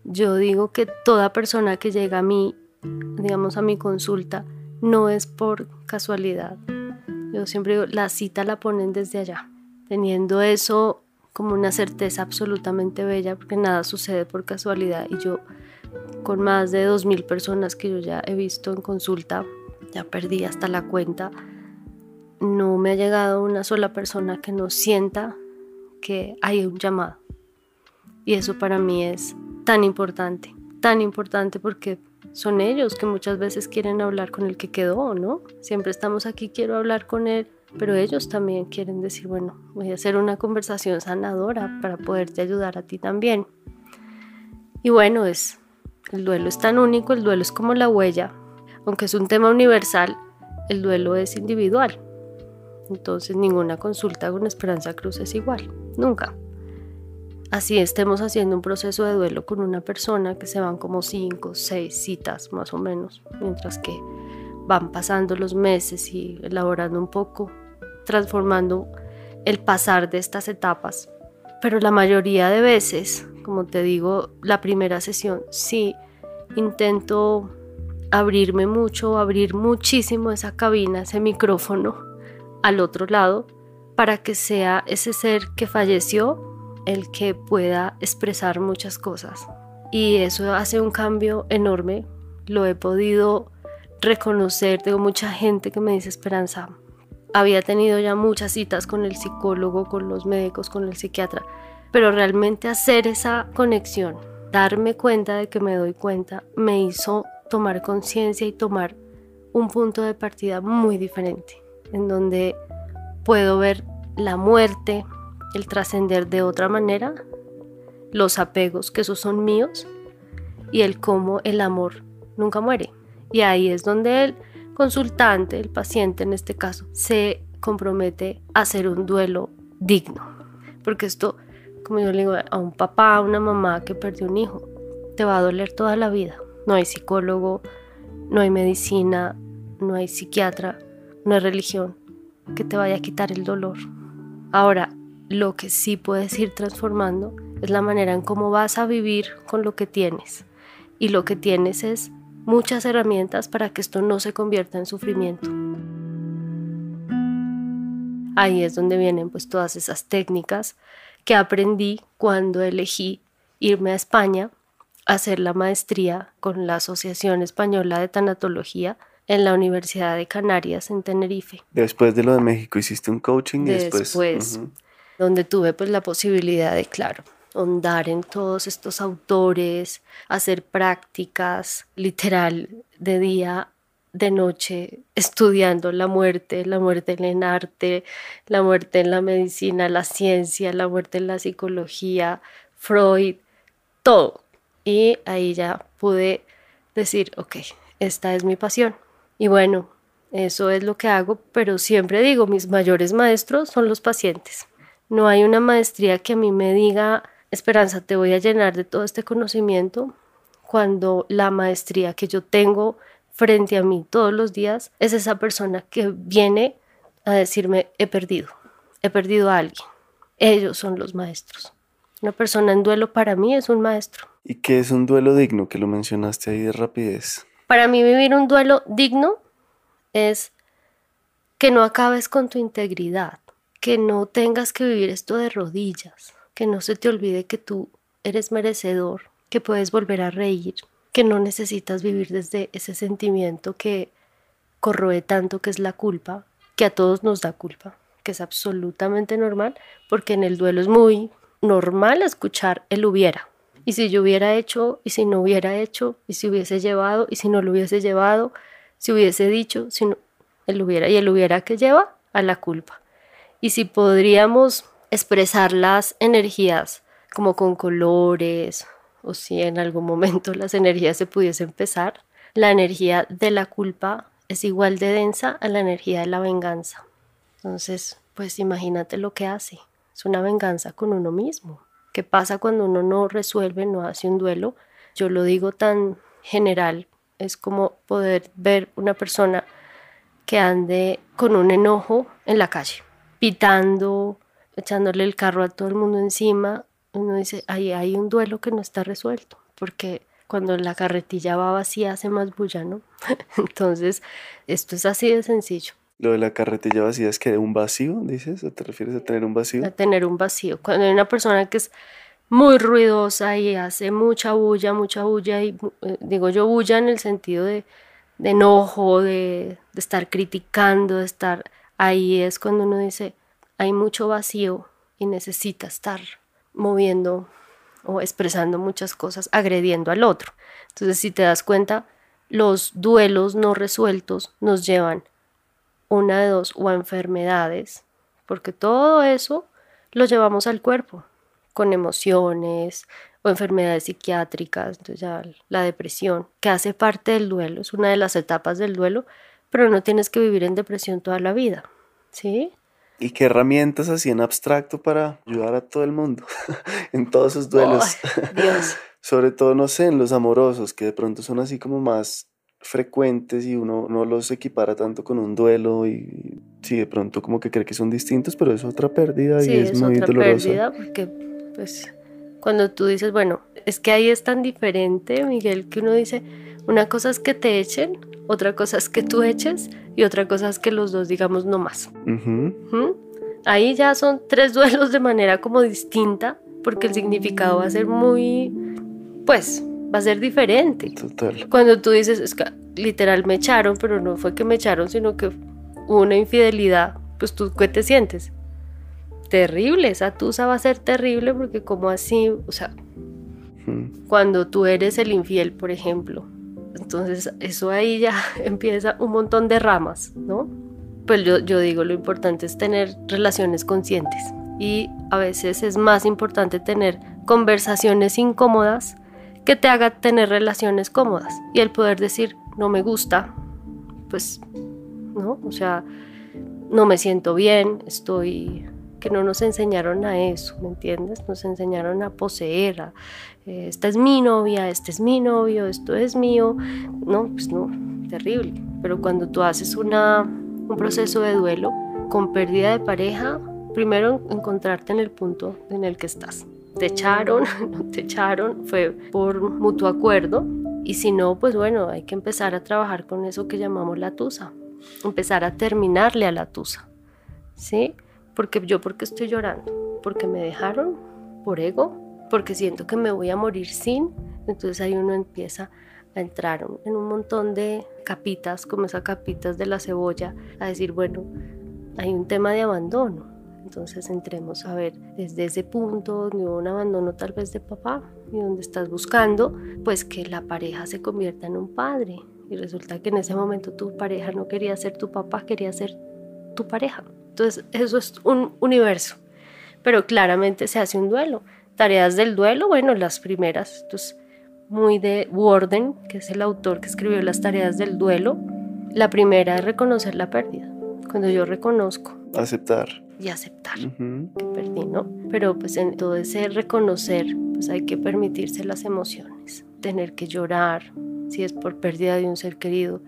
Speaker 1: Yo digo que toda persona que llega a mí, digamos a mi consulta, no es por casualidad. Yo siempre digo, la cita la ponen desde allá, teniendo eso como una certeza absolutamente bella, porque nada sucede por casualidad. Y yo, con más de 2.000 personas que yo ya he visto en consulta, ya perdí hasta la cuenta, no me ha llegado una sola persona que no sienta que hay un llamado. Y eso para mí es tan importante, tan importante porque son ellos que muchas veces quieren hablar con el que quedó, ¿no? Siempre estamos aquí, quiero hablar con él, pero ellos también quieren decir, bueno, voy a hacer una conversación sanadora para poderte ayudar a ti también. Y bueno, es el duelo es tan único, el duelo es como la huella, aunque es un tema universal, el duelo es individual. Entonces ninguna consulta con Esperanza Cruz es igual, nunca. Así estemos haciendo un proceso de duelo con una persona que se van como cinco, seis citas más o menos, mientras que van pasando los meses y elaborando un poco, transformando el pasar de estas etapas. Pero la mayoría de veces, como te digo, la primera sesión sí intento abrirme mucho, abrir muchísimo esa cabina, ese micrófono al otro lado para que sea ese ser que falleció el que pueda expresar muchas cosas. Y eso hace un cambio enorme. Lo he podido reconocer. Tengo mucha gente que me dice esperanza. Había tenido ya muchas citas con el psicólogo, con los médicos, con el psiquiatra. Pero realmente hacer esa conexión, darme cuenta de que me doy cuenta, me hizo tomar conciencia y tomar un punto de partida muy diferente en donde puedo ver la muerte, el trascender de otra manera, los apegos, que esos son míos, y el cómo el amor nunca muere. Y ahí es donde el consultante, el paciente en este caso, se compromete a hacer un duelo digno. Porque esto, como yo le digo a un papá, a una mamá que perdió un hijo, te va a doler toda la vida. No hay psicólogo, no hay medicina, no hay psiquiatra, no es religión que te vaya a quitar el dolor. Ahora, lo que sí puedes ir transformando es la manera en cómo vas a vivir con lo que tienes. Y lo que tienes es muchas herramientas para que esto no se convierta en sufrimiento. ahí es donde vienen pues todas esas técnicas que aprendí cuando elegí irme a España a hacer la maestría con la Asociación Española de Tanatología en la Universidad de Canarias en Tenerife.
Speaker 2: Después de lo de México hiciste un coaching y después...
Speaker 1: Después, donde tuve pues la posibilidad de, claro, ahondar en todos estos autores, hacer prácticas literal de día, de noche, estudiando la muerte, la muerte en el arte, la muerte en la medicina, la ciencia, la muerte en la psicología, Freud, todo. Y ahí ya pude decir, ok, esta es mi pasión. Y bueno, eso es lo que hago, pero siempre digo, mis mayores maestros son los pacientes. No hay una maestría que a mí me diga, Esperanza, te voy a llenar de todo este conocimiento cuando la maestría que yo tengo frente a mí todos los días es esa persona que viene a decirme, he perdido, he perdido a alguien. Ellos son los maestros. Una persona en duelo para mí es un maestro.
Speaker 2: ¿Y qué es un duelo digno? Que lo mencionaste ahí de rapidez.
Speaker 1: Para mí vivir un duelo digno es que no acabes con tu integridad, que no tengas que vivir esto de rodillas, que no se te olvide que tú eres merecedor, que puedes volver a reír, que no necesitas vivir desde ese sentimiento que corroe tanto que es la culpa, que a todos nos da culpa, que es absolutamente normal, porque en el duelo es muy normal escuchar el hubiera y si yo hubiera hecho, y si no hubiera hecho, y si hubiese llevado, y si no lo hubiese llevado, si hubiese dicho, si no, él hubiera, y él hubiera que lleva a la culpa. Y si podríamos expresar las energías como con colores, o si en algún momento las energías se pudiesen empezar, la energía de la culpa es igual de densa a la energía de la venganza. Entonces, pues imagínate lo que hace. Es una venganza con uno mismo. ¿Qué pasa cuando uno no resuelve, no hace un duelo? Yo lo digo tan general, es como poder ver una persona que ande con un enojo en la calle, pitando, echándole el carro a todo el mundo encima. Uno dice, ahí hay un duelo que no está resuelto, porque cuando la carretilla va vacía hace más bulla, ¿no? [LAUGHS] Entonces, esto es así de sencillo.
Speaker 2: Lo de la carretilla vacía es que un vacío, dices, ¿O te refieres a tener un vacío?
Speaker 1: A tener un vacío. Cuando hay una persona que es muy ruidosa y hace mucha bulla, mucha bulla, y eh, digo yo bulla en el sentido de, de enojo, de, de estar criticando, de estar ahí es cuando uno dice, hay mucho vacío y necesita estar moviendo o expresando muchas cosas, agrediendo al otro. Entonces, si te das cuenta, los duelos no resueltos nos llevan una de dos, o enfermedades, porque todo eso lo llevamos al cuerpo, con emociones o enfermedades psiquiátricas, entonces ya la depresión, que hace parte del duelo, es una de las etapas del duelo, pero no tienes que vivir en depresión toda la vida, ¿sí?
Speaker 2: ¿Y qué herramientas así en abstracto para ayudar a todo el mundo [LAUGHS] en todos esos duelos?
Speaker 1: Dios. [LAUGHS]
Speaker 2: Sobre todo, no sé, en los amorosos, que de pronto son así como más frecuentes y uno no los equipara tanto con un duelo y sí, de pronto como que cree que son distintos, pero es otra pérdida y es, muy otra dolorosa. pérdida
Speaker 1: porque pues cuando tú dices, bueno, es que ahí es tan diferente, Miguel, que uno dice, una cosa es que te echen, otra cosa es que tú eches y otra cosa es que los dos digamos no más. Ahí ya son tres duelos de manera como distinta porque el significado va a ser muy, pues, va a ser diferente.
Speaker 2: Total.
Speaker 1: Cuando tú dices, es que literal me echaron, pero no fue que me echaron, sino que hubo una infidelidad, pues tú qué te sientes? Terrible, esa tusa va a ser terrible porque como así, o sea, cuando tú eres el infiel, por ejemplo, entonces eso ahí ya [LAUGHS] empieza un montón de ramas, ¿no? Pues yo, yo digo, lo importante es tener relaciones conscientes y a veces es más importante tener conversaciones incómodas que te haga tener relaciones cómodas y el poder decir no me gusta, pues, ¿no? O sea, no me siento bien, estoy que no nos enseñaron a eso, ¿me entiendes? Nos enseñaron a poseer, a, eh, esta es mi novia, este es mi novio, esto es mío, no, pues no, terrible. Pero cuando tú haces una, un proceso de duelo con pérdida de pareja, primero encontrarte en el punto en el que estás te echaron, [LAUGHS] no te echaron, fue por mutuo acuerdo. Y si no, pues bueno, hay que empezar a trabajar con eso que llamamos la tusa, empezar a terminarle a la tusa, ¿sí? Porque yo, porque estoy llorando? Porque me dejaron, por ego, porque siento que me voy a morir sin. Entonces ahí uno empieza a entrar en un montón de capitas, como esas capitas de la cebolla, a decir, bueno, hay un tema de abandono. Entonces entremos a ver desde ese punto de un abandono tal vez de papá y donde estás buscando, pues que la pareja se convierta en un padre. Y resulta que en ese momento tu pareja no quería ser tu papá, quería ser tu pareja. Entonces eso es un universo. Pero claramente se hace un duelo. Tareas del duelo, bueno, las primeras, entonces muy de Warden, que es el autor que escribió las tareas del duelo. La primera es reconocer la pérdida. Cuando yo reconozco.
Speaker 2: Aceptar.
Speaker 1: Y aceptar que perdí, ¿no? Pero pues en todo ese reconocer, pues hay que permitirse las emociones. Tener que llorar, si es por pérdida de un ser querido.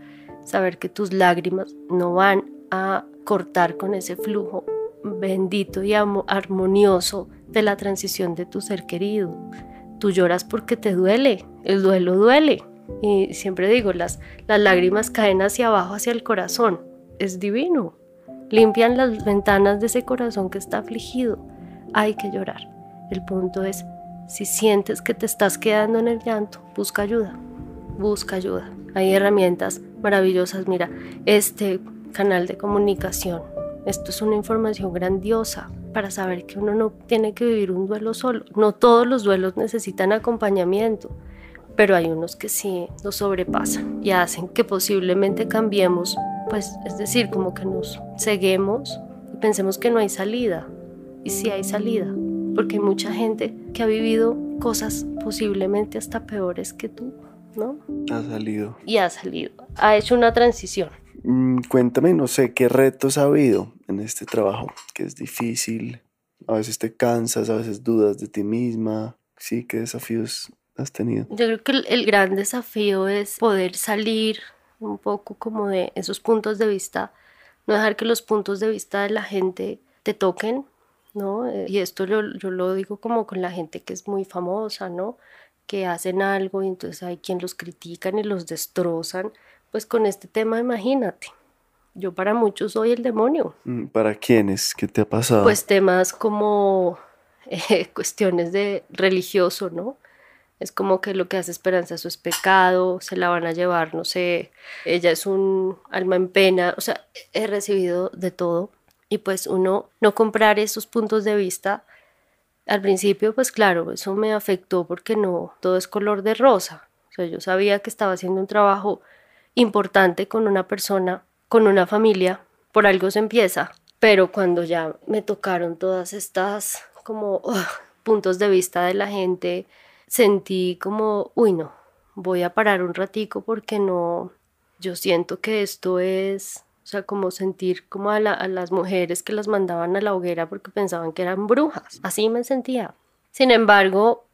Speaker 1: Saber que tus lágrimas no van a cortar con ese flujo bendito y armonioso de la transición de tu ser querido. Tú lloras porque te duele, el duelo duele. Y siempre digo, las, las lágrimas caen hacia abajo, hacia el corazón. Es divino. Limpian las ventanas de ese corazón que está afligido. Hay que llorar. El punto es, si sientes que te estás quedando en el llanto, busca ayuda. Busca ayuda. Hay herramientas maravillosas. Mira, este canal de comunicación. Esto es una información grandiosa para saber que uno no tiene que vivir un duelo solo. No todos los duelos necesitan acompañamiento, pero hay unos que sí nos sobrepasan y hacen que posiblemente cambiemos, pues es decir, como que nos ceguemos y pensemos que no hay salida. Y sí hay salida, porque hay mucha gente que ha vivido cosas posiblemente hasta peores que tú, ¿no?
Speaker 2: Ha salido.
Speaker 1: Y ha salido. Ha hecho una transición.
Speaker 2: Mm, cuéntame, no sé, ¿qué retos ha habido en este trabajo? Que es difícil, a veces te cansas, a veces dudas de ti misma. Sí, ¿qué desafíos has tenido?
Speaker 1: Yo creo que el, gran desafío es poder salir un poco como de esos puntos de vista, no dejar que los puntos de vista de la gente te toquen, ¿no? Eh, y esto yo lo digo como con la gente que es muy famosa, ¿no? Que hacen algo y entonces hay quien los critican y los destrozan pues con este tema imagínate. Yo para muchos soy el demonio.
Speaker 2: Mm, ¿Para quiénes? ¿Qué te ha pasado?
Speaker 1: Pues temas como [LAUGHS] eh, cuestiones de religioso, ¿no? Es como que lo que hace Esperanza eso es pecado, se la van a llevar, no sé, ella es un alma en pena, o sea, he recibido de todo y pues uno no comprar esos puntos de vista al principio, pues claro, eso me afectó porque no todo es color de rosa. O sea, yo sabía que estaba haciendo un trabajo importante con una persona, con una familia, por algo se empieza, pero cuando ya me tocaron todas estas como puntos de vista de la gente, sentí como, uy no, voy a parar un ratico porque no, yo siento que esto es, o sea, como sentir como a, a las mujeres que las mandaban a la hoguera porque pensaban que eran brujas, así me sentía. Sin embargo,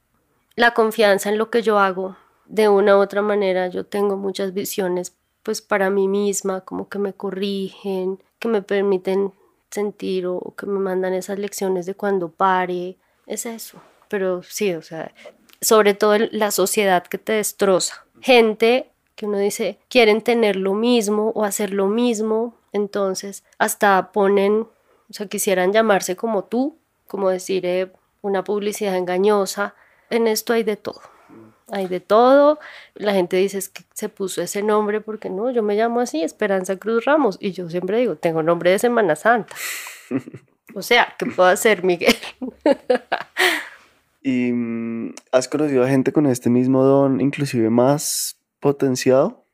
Speaker 1: la confianza en lo que yo hago de una u otra manera yo tengo muchas visiones pues para mí misma, como que me corrigen, que me permiten sentir o que me mandan esas lecciones de cuando pare, es eso. Pero sí, o sea, sobre todo la sociedad que te destroza. Gente que uno dice quieren tener lo mismo o hacer lo mismo, entonces hasta ponen, o sea, quisieran llamarse como tú, como decir eh, una publicidad engañosa. En esto hay de todo hay de todo. La gente dice que se puso ese nombre porque no, yo me llamo así, Esperanza Cruz Ramos. Y yo siempre digo, tengo nombre de Semana Santa. [LAUGHS] o sea, ¿qué puedo hacer, Miguel? [LAUGHS]
Speaker 2: ¿Y mm, has conocido a gente con este mismo don, inclusive más potenciado?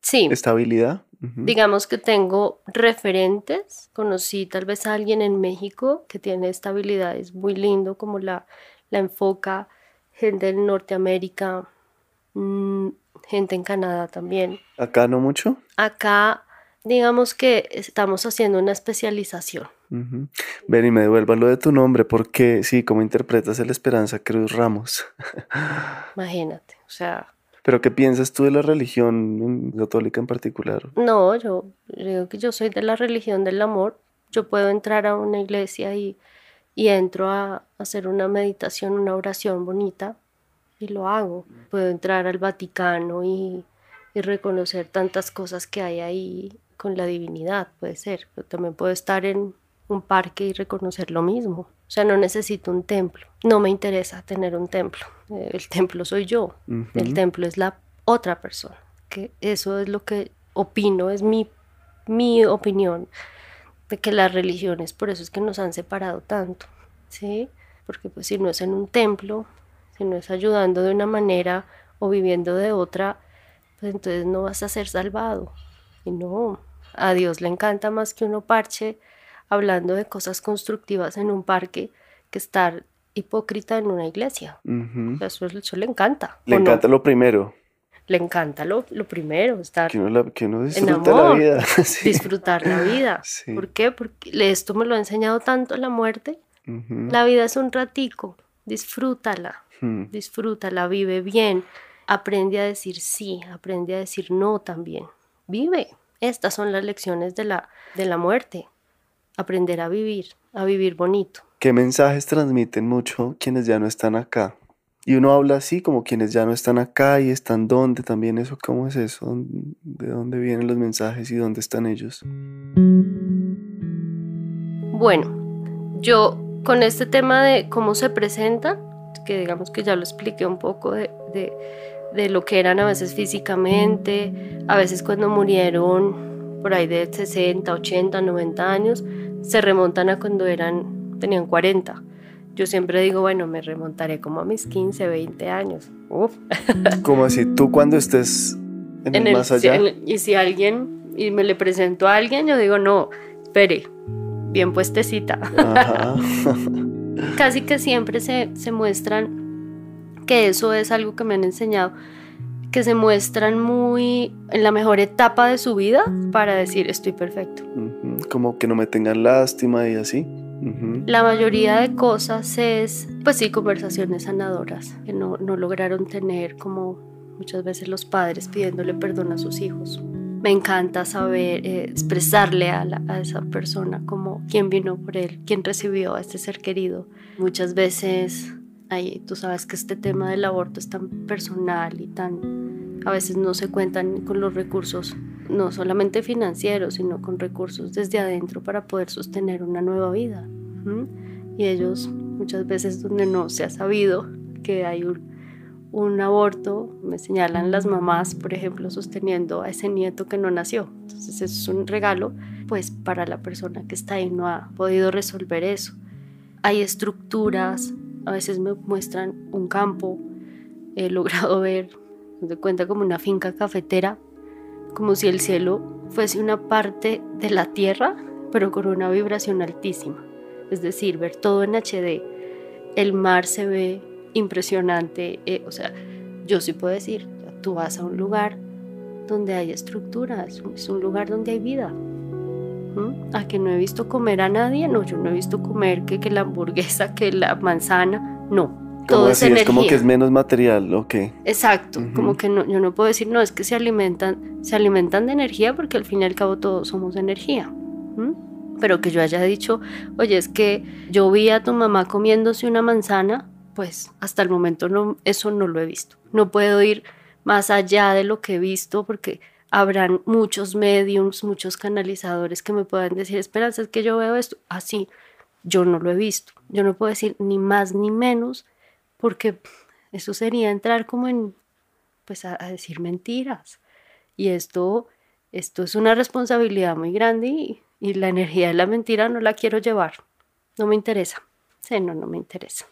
Speaker 1: Sí.
Speaker 2: ¿Estabilidad?
Speaker 1: Digamos que tengo referentes. Conocí tal vez a alguien en México que tiene estabilidad, es muy lindo como la, la enfoca gente en Norteamérica, mm, gente en Canadá también.
Speaker 2: ¿Acá no mucho?
Speaker 1: Acá, digamos que estamos haciendo una especialización.
Speaker 2: Ven y me devuelva lo de tu nombre, porque sí, ¿cómo interpretas el Esperanza Cruz Ramos? [LAUGHS]
Speaker 1: Imagínate, o sea...
Speaker 2: ¿Pero qué piensas tú de la religión católica en particular?
Speaker 1: No, yo digo que yo soy de la religión del amor. Yo puedo entrar a una iglesia y y entro a hacer una meditación, una oración bonita y lo hago. Puedo entrar al Vaticano y, reconocer tantas cosas que hay ahí con la divinidad, puede ser. Pero también puedo estar en un parque y reconocer lo mismo. O sea, no necesito un templo. No me interesa tener un templo. Eh, el templo soy yo. El templo es la otra persona. Que eso es lo que opino, es mi, mi opinión de que las religiones, por eso es que nos han separado tanto. ¿Sí? Porque pues si no es en un templo, si no es ayudando de una manera o viviendo de otra, pues entonces no vas a ser salvado. Y no, a Dios le encanta más que uno parche hablando de cosas constructivas en un parque que estar hipócrita en una iglesia. eso, le encanta.
Speaker 2: Le encanta lo primero.
Speaker 1: Le encanta lo, lo primero, estar
Speaker 2: que uno, que la vida. [LAUGHS]
Speaker 1: Disfrutar la vida. [LAUGHS] ¿Por qué? Porque esto me lo ha enseñado tanto la muerte. La vida es un ratico, disfrútala, hmm. disfrútala, vive bien, aprende a decir sí, aprende a decir no también. Vive. Estas son las lecciones de la, de la muerte aprender a vivir, a vivir bonito.
Speaker 2: ¿Qué mensajes transmiten mucho quienes ya no están acá? Y uno habla así como quienes ya no están acá y están dónde también eso, ¿cómo es eso? ¿De dónde vienen los mensajes y dónde están ellos?
Speaker 1: Bueno, yo con este tema de cómo se presenta, que digamos que ya lo expliqué un poco de, de, de lo que eran a veces físicamente, a veces cuando murieron por ahí de 60, 80, 90 años, se remontan a cuando eran, tenían 40. Yo siempre digo, bueno, me remontaré como a mis 15, 20 años. Uf. [LAUGHS]
Speaker 2: Como así, tú cuando estés en, el, más allá.
Speaker 1: y si alguien, y me le presento a alguien, yo digo, no, espere, bien puestecita. [LAUGHS] Casi que siempre se, se muestran que eso es algo que me han enseñado que se muestran muy en la mejor etapa de su vida para decir estoy perfecto.
Speaker 2: Como que no me tengan lástima y así.
Speaker 1: La mayoría de cosas es, pues sí, conversaciones sanadoras que no, no lograron tener como muchas veces los padres pidiéndole perdón a sus hijos. Me encanta saber eh, expresarle a, a, esa persona como quién vino por él, quién recibió a este ser querido. Muchas veces, ahí, tú sabes que este tema del aborto es tan personal y tan a veces no se cuentan con los recursos, no solamente financieros, sino con recursos desde adentro para poder sostener una nueva vida. Y ellos muchas veces donde no se ha sabido que hay un, aborto, me señalan las mamás, por ejemplo, sosteniendo a ese nieto que no nació. Entonces es un regalo, pues para la persona que está ahí no ha podido resolver eso. Hay estructuras, a veces me muestran un campo, he [LAUGHS] logrado ver de cuenta como una finca cafetera, como si el cielo fuese una parte de la tierra, pero con una vibración altísima. Es decir, ver todo en HD. El mar se ve impresionante. Eh, o sea, yo sí puedo decir, tú vas a un lugar donde hay estructuras, es un lugar donde hay vida. ¿Mm? A que no he visto comer a nadie, no, yo no he visto comer que, que la hamburguesa, que la manzana, no
Speaker 2: todo es, es como que es menos material, ok.
Speaker 1: Exacto, como que no, yo no puedo decir, no, es que se alimentan, se alimentan de energía porque al fin y al cabo todos somos energía. Pero que yo haya dicho, oye, es que yo vi a tu mamá comiéndose una manzana, pues hasta el momento no, eso no lo he visto. No puedo ir más allá de lo que he visto porque habrán muchos mediums, muchos canalizadores que me puedan decir, esperanza, es que yo veo esto así. Yo no lo he visto. Yo no puedo decir ni más ni menos porque eso sería entrar como en, pues a, decir mentiras. Y esto, esto es una responsabilidad muy grande y, la energía de la mentira no la quiero llevar. No me interesa. Sí, no, no me interesa.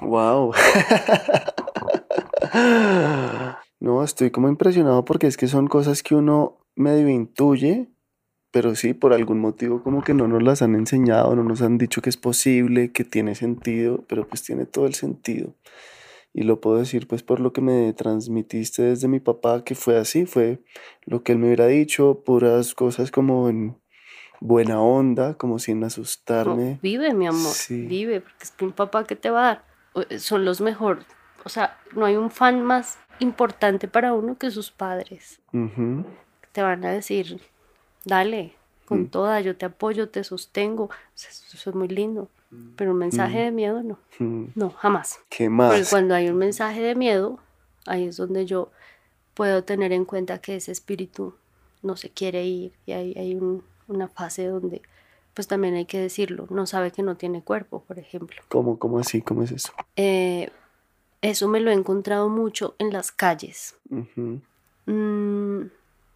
Speaker 2: wow. [LAUGHS] no, estoy como impresionado porque es que son cosas que uno medio intuye, pero sí, por algún motivo como que no nos las han enseñado, no nos han dicho que es posible, que tiene sentido, pero pues tiene todo el sentido. Y lo puedo decir pues por lo que me transmitiste desde mi papá, que fue así, fue lo que él me hubiera dicho, puras cosas como en buena onda, como sin asustarme.
Speaker 1: vive, mi amor, vive, porque es que un papá que te va a dar, eh, son los mejores. O sea, no hay un fan más importante para uno que sus padres. Te van a decir, dale, con mm. toda, yo te apoyo, te sostengo, eso es muy lindo. Mm. Pero un mensaje mm. de miedo no, no, jamás.
Speaker 2: ¿Qué más?
Speaker 1: Porque cuando hay un mensaje de miedo, ahí es donde yo puedo tener en cuenta que ese espíritu no se quiere ir y hay, hay una fase donde pues también hay que decirlo, no sabe que no tiene cuerpo, por ejemplo.
Speaker 2: ¿Cómo, cómo así? ¿Cómo es eso?
Speaker 1: Eh, eso me lo he encontrado mucho en las calles. Mm,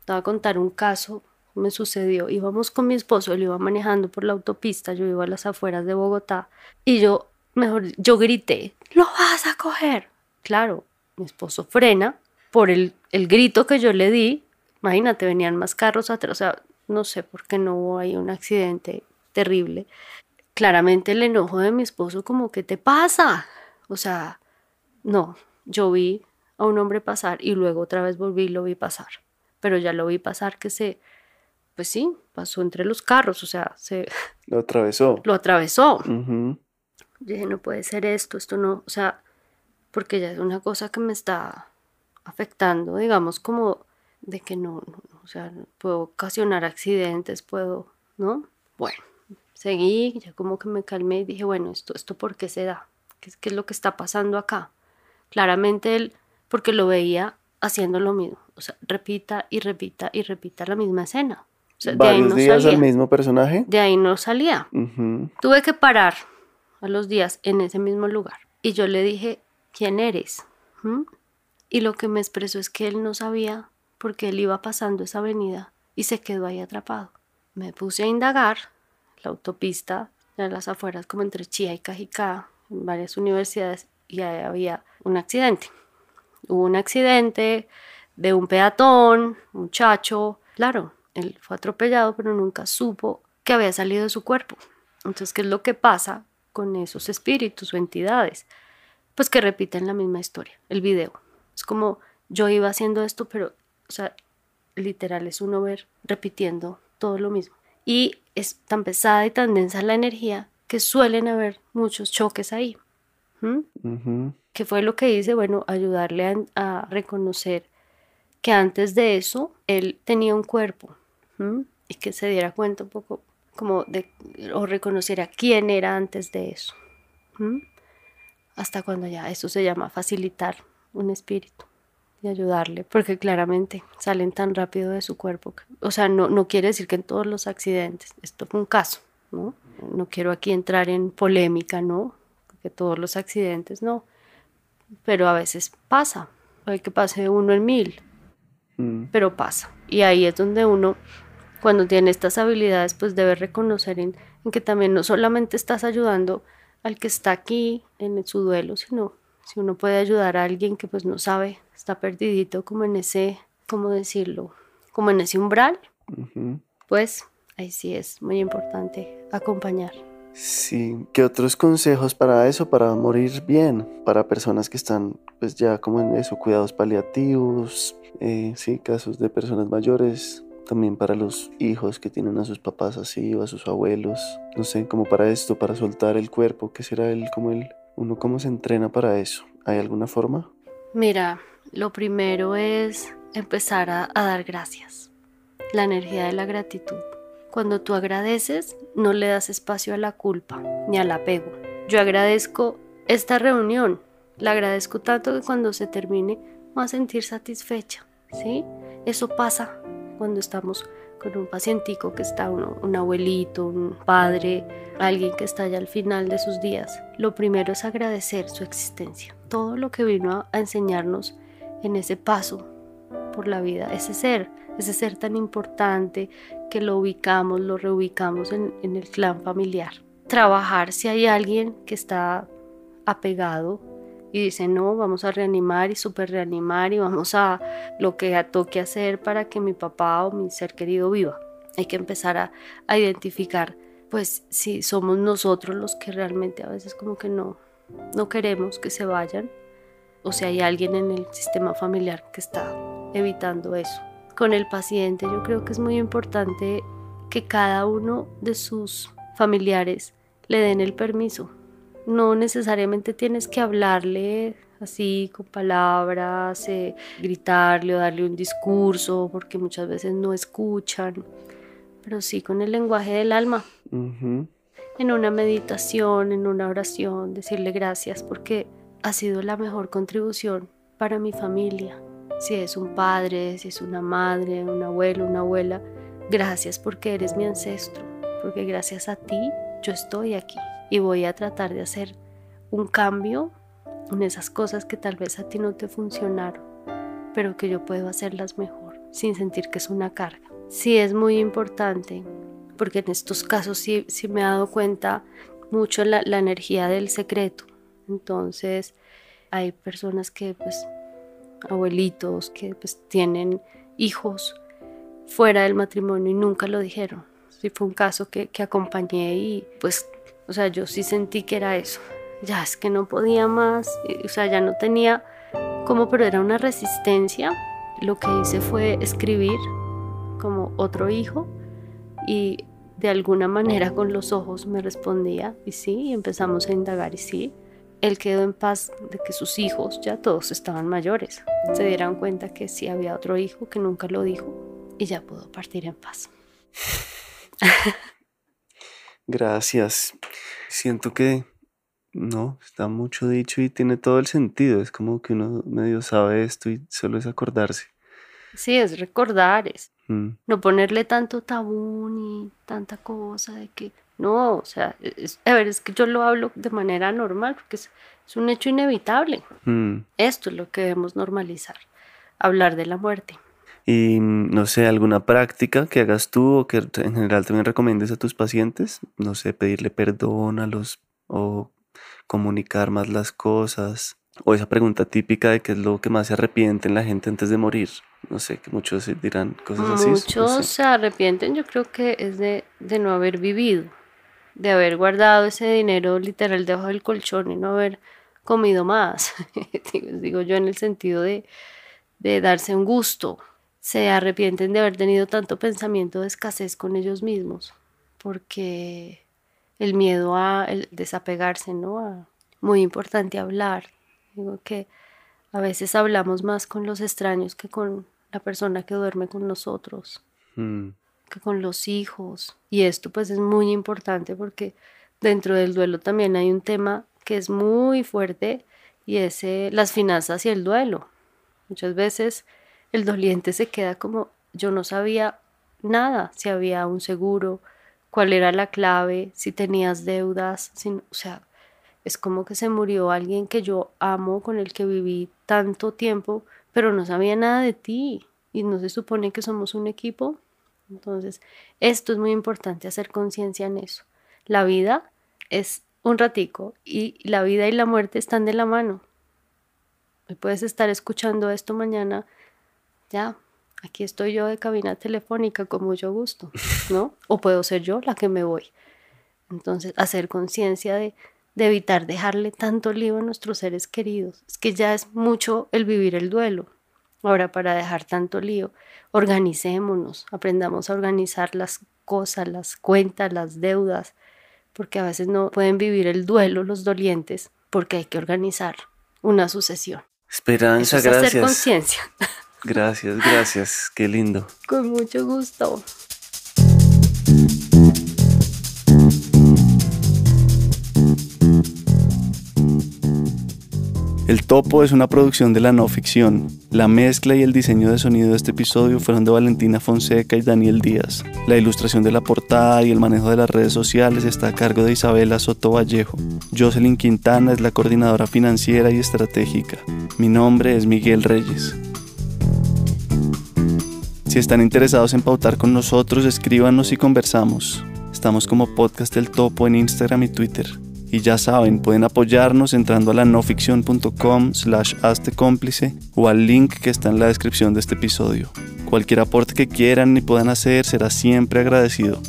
Speaker 1: te voy a contar un caso, me sucedió. Íbamos con mi esposo, él iba manejando por la autopista, yo iba a las afueras de Bogotá y yo, mejor, yo grité, lo vas a coger. Claro, mi esposo frena por el, el grito que yo le di. Imagínate, venían más carros atrás, o sea, no sé por qué no hubo ahí un accidente terrible. Claramente el enojo de mi esposo como, ¿qué te pasa? O sea, no, yo vi a un hombre pasar y luego otra vez volví y lo vi pasar. Pero ya lo vi pasar que se, pues sí, pasó entre los carros, o sea, se [LAUGHS]
Speaker 2: Lo atravesó.
Speaker 1: lo atravesó. Yo dije, no puede ser esto, esto no, o sea, porque ya es una cosa que me está afectando, digamos, como de que no, no, no, o sea, puedo ocasionar accidentes, puedo, ¿no? Bueno, seguí, ya como que me calmé y dije, bueno, esto, esto por qué se da, ¿Qué, es- qué es lo que está pasando acá? Claramente él, porque lo veía haciendo lo mismo, o sea, repita y repita y repita la misma escena. Sea,
Speaker 2: Varios
Speaker 1: no
Speaker 2: días
Speaker 1: salía.
Speaker 2: al mismo personaje.
Speaker 1: De ahí no salía. Tuve que parar a los días en ese mismo lugar. Y yo le dije, ¿quién eres? ¿Mm? Y lo que me expresó es que él no sabía porque él iba pasando esa avenida y se quedó ahí atrapado. Me puse a indagar la autopista de las afueras como entre Chía y Cajicá, en varias universidades, y ahí había un accidente. Hubo un accidente de un peatón, un muchacho. Claro, él fue atropellado, pero nunca supo que había salido de su cuerpo. Entonces, ¿qué es lo que pasa con esos espíritus o entidades? Pues que repiten la misma historia, el video. Es como yo iba haciendo esto, pero, o sea, literal es uno ver repitiendo todo lo mismo. Y es tan pesada y tan densa la energía que suelen haber muchos choques ahí. ¿Mm? ¿Qué fue lo que hice? Bueno, ayudarle a, a reconocer que antes de eso él tenía un cuerpo y que se diera cuenta un poco como de, o reconociera quién era antes de eso. Hasta cuando ya eso se llama facilitar un espíritu y ayudarle, porque claramente salen tan rápido de su cuerpo. O sea, no, no quiere decir que en todos los accidentes, esto fue un caso, ¿no? No quiero aquí entrar en polémica, ¿no? Que todos los accidentes, no. Pero a veces pasa, puede que pase uno en mil,
Speaker 2: Mm.
Speaker 1: pero pasa. Y ahí es donde uno, cuando tiene estas habilidades, pues debe reconocer en, en que también no solamente estás ayudando al que está aquí en su duelo, sino si uno puede ayudar a alguien que pues no sabe, está perdidito como en ese, ¿cómo decirlo? Como en ese umbral, pues ahí sí es muy importante acompañar.
Speaker 2: Sí, ¿qué otros consejos para eso, para morir bien? Para personas que están, pues ya como en eso, cuidados paliativos, eh, sí, casos de personas mayores, también para los hijos que tienen a sus papás así o a sus abuelos, no sé, como para esto, para soltar el cuerpo, ¿qué será el, como el, uno cómo se entrena para eso? ¿Hay alguna forma?
Speaker 1: Mira, lo primero es empezar a, a dar gracias. La energía de la gratitud. Cuando tú agradeces, no le das espacio a la culpa ni al apego. Yo agradezco esta reunión. La agradezco tanto que cuando se termine voy a sentir satisfecha. ¿Sí? Eso pasa cuando estamos con un pacientico que está uno, un abuelito, un padre, alguien que está ya al final de sus días. Lo primero es agradecer su existencia, todo lo que vino a enseñarnos en ese paso por la vida, ese ser, ese ser tan importante que lo ubicamos, lo reubicamos en, en el clan familiar. Trabajar si hay alguien que está apegado y dice, no, vamos a reanimar y super reanimar y vamos a lo que toque hacer para que mi papá o mi ser querido viva. Hay que empezar a, a identificar, pues, si somos nosotros los que realmente a veces como que no, no queremos que se vayan o si hay alguien en el sistema familiar que está evitando eso. Con el paciente yo creo que es muy importante que cada uno de sus familiares le den el permiso. No necesariamente tienes que hablarle así con palabras, eh, gritarle o darle un discurso, porque muchas veces no escuchan, pero sí con el lenguaje del alma, en una meditación, en una oración, decirle gracias porque ha sido la mejor contribución para mi familia. Si es un padre, si es una madre, un abuelo, una abuela, gracias porque eres mi ancestro, porque gracias a ti yo estoy aquí y voy a tratar de hacer un cambio en esas cosas que tal vez a ti no te funcionaron, pero que yo puedo hacerlas mejor sin sentir que es una carga. Sí es muy importante, porque en estos casos sí, sí me he dado cuenta mucho la, la energía del secreto. Entonces hay personas que pues abuelitos que pues tienen hijos fuera del matrimonio y nunca lo dijeron. Sí fue un caso que, que acompañé y pues, o sea, yo sí sentí que era eso. Ya es que no podía más, o sea, ya no tenía como, pero era una resistencia. Lo que hice fue escribir como otro hijo y de alguna manera con los ojos me respondía y sí, y empezamos a indagar y sí, él quedó en paz de que sus hijos ya todos estaban mayores. Se dieran cuenta que sí había otro hijo que nunca lo dijo y ya pudo partir en paz.
Speaker 2: Gracias. Siento que no, está mucho dicho y tiene todo el sentido. Es como que uno medio sabe esto y solo es acordarse.
Speaker 1: Sí, es recordar, es mm. no ponerle tanto tabú ni tanta cosa de que no, o sea, a ver, es que yo lo hablo de manera normal porque es, un hecho inevitable. Mm. Esto es lo que debemos normalizar, hablar de la muerte.
Speaker 2: Y no sé, alguna práctica que hagas tú o que en general también recomiendes a tus pacientes, no sé, pedirle perdón a los o comunicar más las cosas, o esa pregunta típica de qué es lo que más se arrepiente en la gente antes de morir. No sé, que muchos dirán cosas
Speaker 1: así. Muchos se arrepienten, yo creo que es de, de no haber vivido de haber guardado ese dinero literal debajo del colchón y no haber comido más. [LAUGHS] digo, yo en el sentido de, de darse un gusto. Se arrepienten de haber tenido tanto pensamiento de escasez con ellos mismos, porque el miedo a desapegarse, ¿no? muy importante hablar. Digo que a veces hablamos más con los extraños que con la persona que duerme con nosotros. Mm con los hijos. Y esto pues es muy importante porque dentro del duelo también hay un tema que es muy fuerte y es eh, las finanzas y el duelo. Muchas veces el doliente se queda como yo no sabía nada, si había un seguro, cuál era la clave, si tenías deudas, o sea, es como que se murió alguien que yo amo, con el que viví tanto tiempo, pero no sabía nada de ti y no se supone que somos un equipo. Entonces, esto es muy importante, hacer conciencia en eso. La vida es un ratico y la vida y la muerte están de la mano. Puedes estar escuchando esto mañana, ya, aquí estoy yo de cabina telefónica con mucho gusto, [LAUGHS] ¿no? O puedo ser yo la que me voy. Entonces, hacer conciencia de, de evitar dejarle tanto lío a nuestros seres queridos. Es que ya es mucho el vivir el duelo. Ahora, para dejar tanto lío, organicémonos, aprendamos a organizar las cosas, las cuentas, las deudas, porque a veces no pueden vivir el duelo los dolientes, porque hay que organizar una sucesión.
Speaker 2: Esperanza, gracias.
Speaker 1: Hacer conciencia. [LAUGHS]
Speaker 2: Gracias, gracias, qué lindo.
Speaker 1: Con mucho gusto.
Speaker 2: Topo es una producción de la no ficción. La mezcla y el diseño de sonido de este episodio fueron de Valentina Fonseca y Daniel Díaz. La ilustración de la portada y el manejo de las redes sociales está a cargo de Isabela Soto Vallejo. Jocelyn Quintana es la coordinadora financiera y estratégica. Mi nombre es Miguel Reyes. Si están interesados en pautar con nosotros, escríbanos y conversamos. Estamos como Podcast El Topo en Instagram y Twitter. Y ya saben, pueden apoyarnos entrando a la noficción.com slash cómplice o al link que está en la descripción de este episodio. Cualquier aporte que quieran y puedan hacer será siempre agradecido.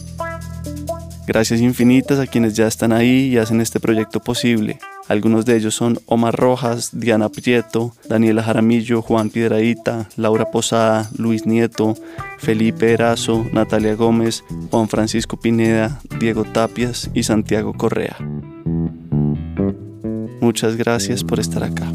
Speaker 2: Gracias infinitas a quienes ya están ahí y hacen este proyecto posible. Algunos de ellos son Omar Rojas, Diana Prieto, Daniela Jaramillo, Juan Piedraíta, Laura Posada, Luis Nieto, Felipe Erazo, Natalia Gómez, Juan Francisco Pineda, Diego Tapias y Santiago Correa. Muchas gracias por estar acá.